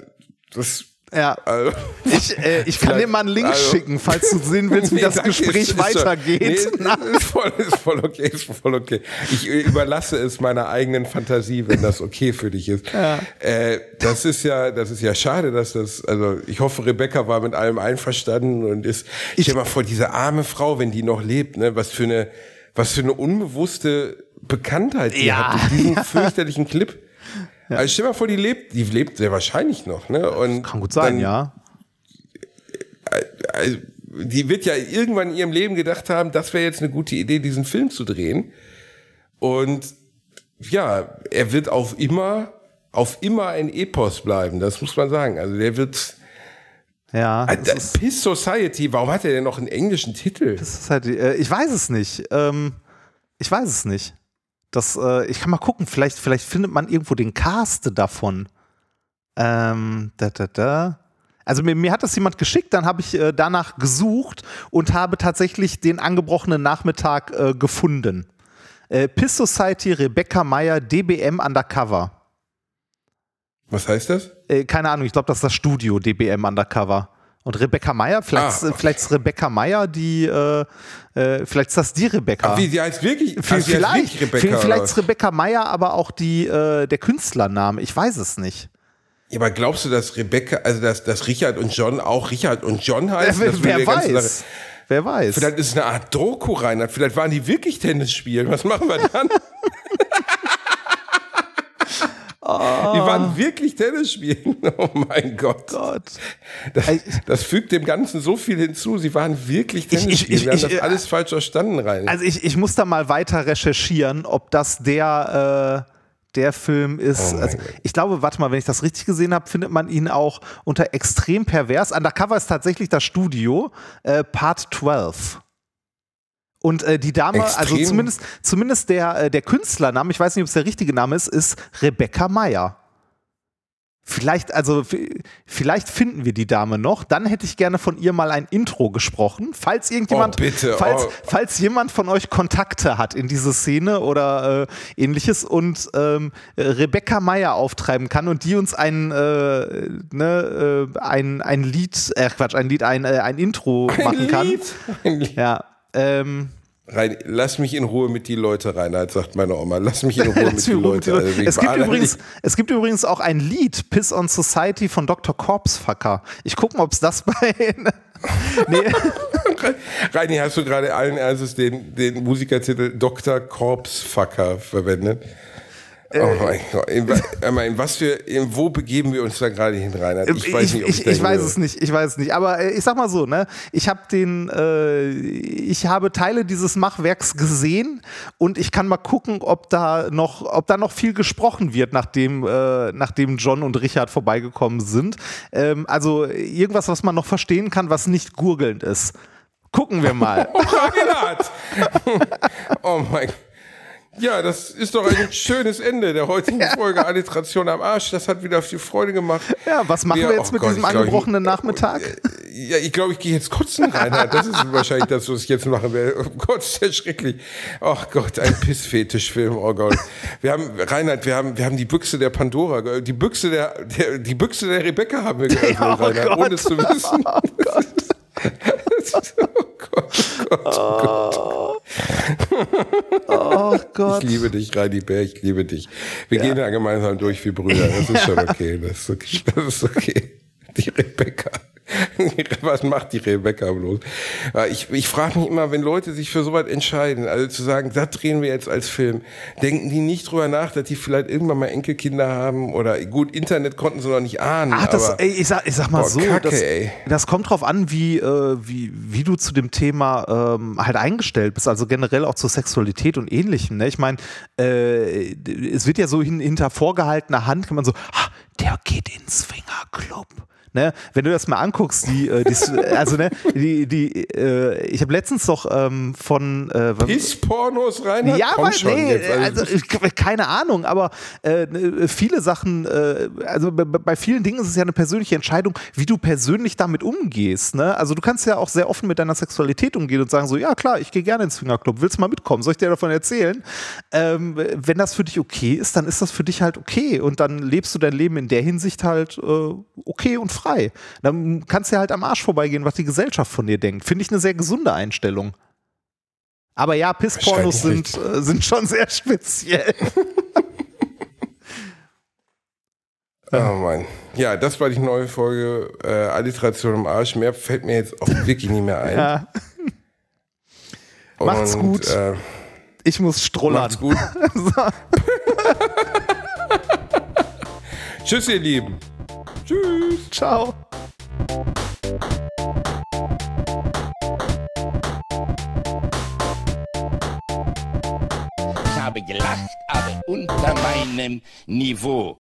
das ja. also, Ich, äh, ich kann dir mal einen Link also- schicken, falls du sehen willst, wie Nee, das Gespräch ist- ist weitergeht. Nee, ist, ist, voll, ist voll okay, ist voll okay. Ich überlasse es meiner eigenen Fantasie, wenn das okay für dich ist. Äh, das ist ja, das ist ja schade, dass das, also ich hoffe, Rebecca war mit allem einverstanden und ist, ich stell mal vor, diese arme Frau, wenn die noch lebt, ne, was für eine, was für eine unbewusste Bekanntheit die Ja, hat mit diesem ja. fürchterlichen Clip. Also stell mal vor, die lebt, die lebt sehr wahrscheinlich noch, ne? Und Kann gut sein, dann, ja. also, die wird ja irgendwann in ihrem Leben gedacht haben, das wäre jetzt eine gute Idee, diesen Film zu drehen. Und ja, er wird auf immer, auf immer ein Epos bleiben, das muss man sagen. Also der wird, Ja. äh, das ist, Piss Society, warum hat er denn noch einen englischen Titel? das ist halt, äh, ich weiß es nicht. Ähm, ich weiß es nicht. Das, äh, ich kann mal gucken, vielleicht, vielleicht findet man irgendwo den Cast davon. Ähm, da, da, da. Also mir, mir hat das jemand geschickt, dann habe ich äh, danach gesucht und habe tatsächlich den angebrochenen Nachmittag äh, gefunden. Äh, Piss Society, Rebecca Meyer, DBM Undercover. Was heißt das? Äh, keine Ahnung, ich glaube, das ist das Studio DBM Undercover. Und Rebecca Meyer, vielleicht, Ah, vielleicht ist Rebecca Meyer die, äh, äh, vielleicht ist das die Rebecca. Wie, die heißt wirklich, V- ach, die heißt vielleicht, wirklich Rebecca. vielleicht ist? Rebecca Meyer aber auch die, äh, der Künstlername. Ich weiß es nicht. ja, aber glaubst du, dass Rebecca, also dass, dass Richard und John auch Richard und John heißen? wer wer weiß? Wer weiß? Vielleicht ist es eine Art Doku, Reinhard. Vielleicht waren die wirklich Tennis spielen. Was machen wir dann? Die waren wirklich Tennis spielen. Oh mein Gott. Gott. Das, das fügt dem Ganzen so viel hinzu. Sie waren wirklich Tennis ich- spielen. ich- Wir haben ich- das alles falsch verstanden, rein. Also ich, ich muss da mal weiter recherchieren, ob das der, äh, der Film ist. Oh also ich glaube, warte mal, wenn ich das richtig gesehen habe, findet man ihn auch unter extrem pervers. Undercover ist tatsächlich das Studio, äh, Part 12. Und äh, die Dame, also Extrem. zumindest, zumindest der, äh, der Künstlername, ich weiß nicht, ob es der richtige Name ist, ist Rebecca Meyer. Vielleicht, also vielleicht finden wir die Dame noch. Dann hätte ich gerne von ihr mal ein Intro gesprochen. Falls irgendjemand, Oh, bitte, falls, oh. falls jemand von euch Kontakte hat in diese Szene oder äh, ähnliches und ähm, Rebecca Meyer auftreiben kann und die uns ein, äh, ne, äh, ein, ein Lied, äh, Quatsch, ein Lied, ein, äh, ein Intro machen kann. Lied. Ein Lied. Ja. Ähm, Rein, lass mich in Ruhe mit die Leute, Reinhard, sagt meine Oma. Lass mich in Ruhe mit die Leute. Also, es, gibt übrigens, es gibt übrigens auch ein Lied, Piss on Society von Dr. Corpsfucker. Ich gucke mal, ob es das bei. nee, Reini, hast du gerade allen Ernstes den, den Musikertitel Dr. Corpsfucker verwendet? Äh, oh mein Gott. In, ich in was für, in wo begeben wir uns da gerade hin, Reinhard? Ich weiß nicht, ob ich, ich, ich weiß es nicht, ich weiß es nicht. Aber äh, ich sag mal so, ne, ich habe den, äh, ich habe Teile dieses Machwerks gesehen und ich kann mal gucken, ob da noch, ob da noch viel gesprochen wird, nachdem, äh, nachdem John und Richard vorbeigekommen sind. Ähm, also irgendwas, was man noch verstehen kann, was nicht gurgelnd ist. Gucken wir mal. Oh, oh mein Gott. Ja, das ist doch ein schönes Ende der heutigen Folge Alliteration am Arsch. Das hat wieder viel Freude gemacht. Ja, was machen Ja, wir jetzt oh mit Gott, diesem ich glaub, ich- angebrochenen Nachmittag? Ja, ich glaube, ich gehe jetzt kotzen, Reinhard. Das ist wahrscheinlich das, was ich jetzt machen werde. Oh Gott, ist ja schrecklich. Ach Gott, ein Pissfetischfilm. Oh Gott. Wir haben, Reinhard, wir haben, wir haben die Büchse der Pandora, die Büchse der, der die Büchse der Rebecca haben wir geöffnet, Ja, oh Reinhard, Gott. ohne es zu wissen. Oh Gott. oh Gott, oh Gott. Oh Gott. Ich liebe dich, Reini Bär, ich liebe dich. Wir gehen da gemeinsam durch wie Brüder. Das ist schon okay. Das ist okay. Das ist okay. Die Rebecca. Was macht die Rebecca bloß? Ich, ich frage mich immer, wenn Leute sich für sowas entscheiden, also zu sagen, das drehen wir jetzt als Film, denken die nicht drüber nach, dass die vielleicht irgendwann mal Enkelkinder haben oder gut, Internet konnten sie noch nicht ahnen. Ach, das, aber, ey, ich sag, ich sag mal boah, so, Kacke, das, das kommt drauf an, wie, äh, wie, wie du zu dem Thema ähm, halt eingestellt bist, also generell auch zur Sexualität und ähnlichem. Ne? Ich meine, äh, es wird ja so hin, hinter vorgehaltener Hand, kann man so, ah, der geht ins Swingerclub. Ne, wenn du das mal anguckst, die, äh, die also ne, die, die, äh, ich habe letztens doch ähm, von äh, Pisspornos rein? ja, Komm aber schon nee, also ich- keine Ahnung, aber äh, ne, viele Sachen, äh, also bei, bei vielen Dingen ist es ja eine persönliche Entscheidung, wie du persönlich damit umgehst. Ne? Also du kannst ja auch sehr offen mit deiner Sexualität umgehen und sagen so, ja klar, ich gehe gerne ins Swingerclub, willst du mal mitkommen? Soll ich dir davon erzählen? Ähm, wenn das für dich okay ist, dann ist das für dich halt okay und dann lebst du dein Leben in der Hinsicht halt äh, okay und frei. Dann kannst du ja halt am Arsch vorbeigehen, was die Gesellschaft von dir denkt. Finde ich eine sehr gesunde Einstellung. Aber ja, Pisspornos sind, äh, sind schon sehr speziell. Oh Mann. Ja, das war die neue Folge äh, Alliteration im Arsch. Mehr fällt mir jetzt auch wirklich nicht mehr ein. Ja, macht's gut. Äh, ich muss strullern. macht's gut. Tschüss, ihr Lieben. Tschüss. Ciao. Ich habe gelacht, aber unter meinem Niveau.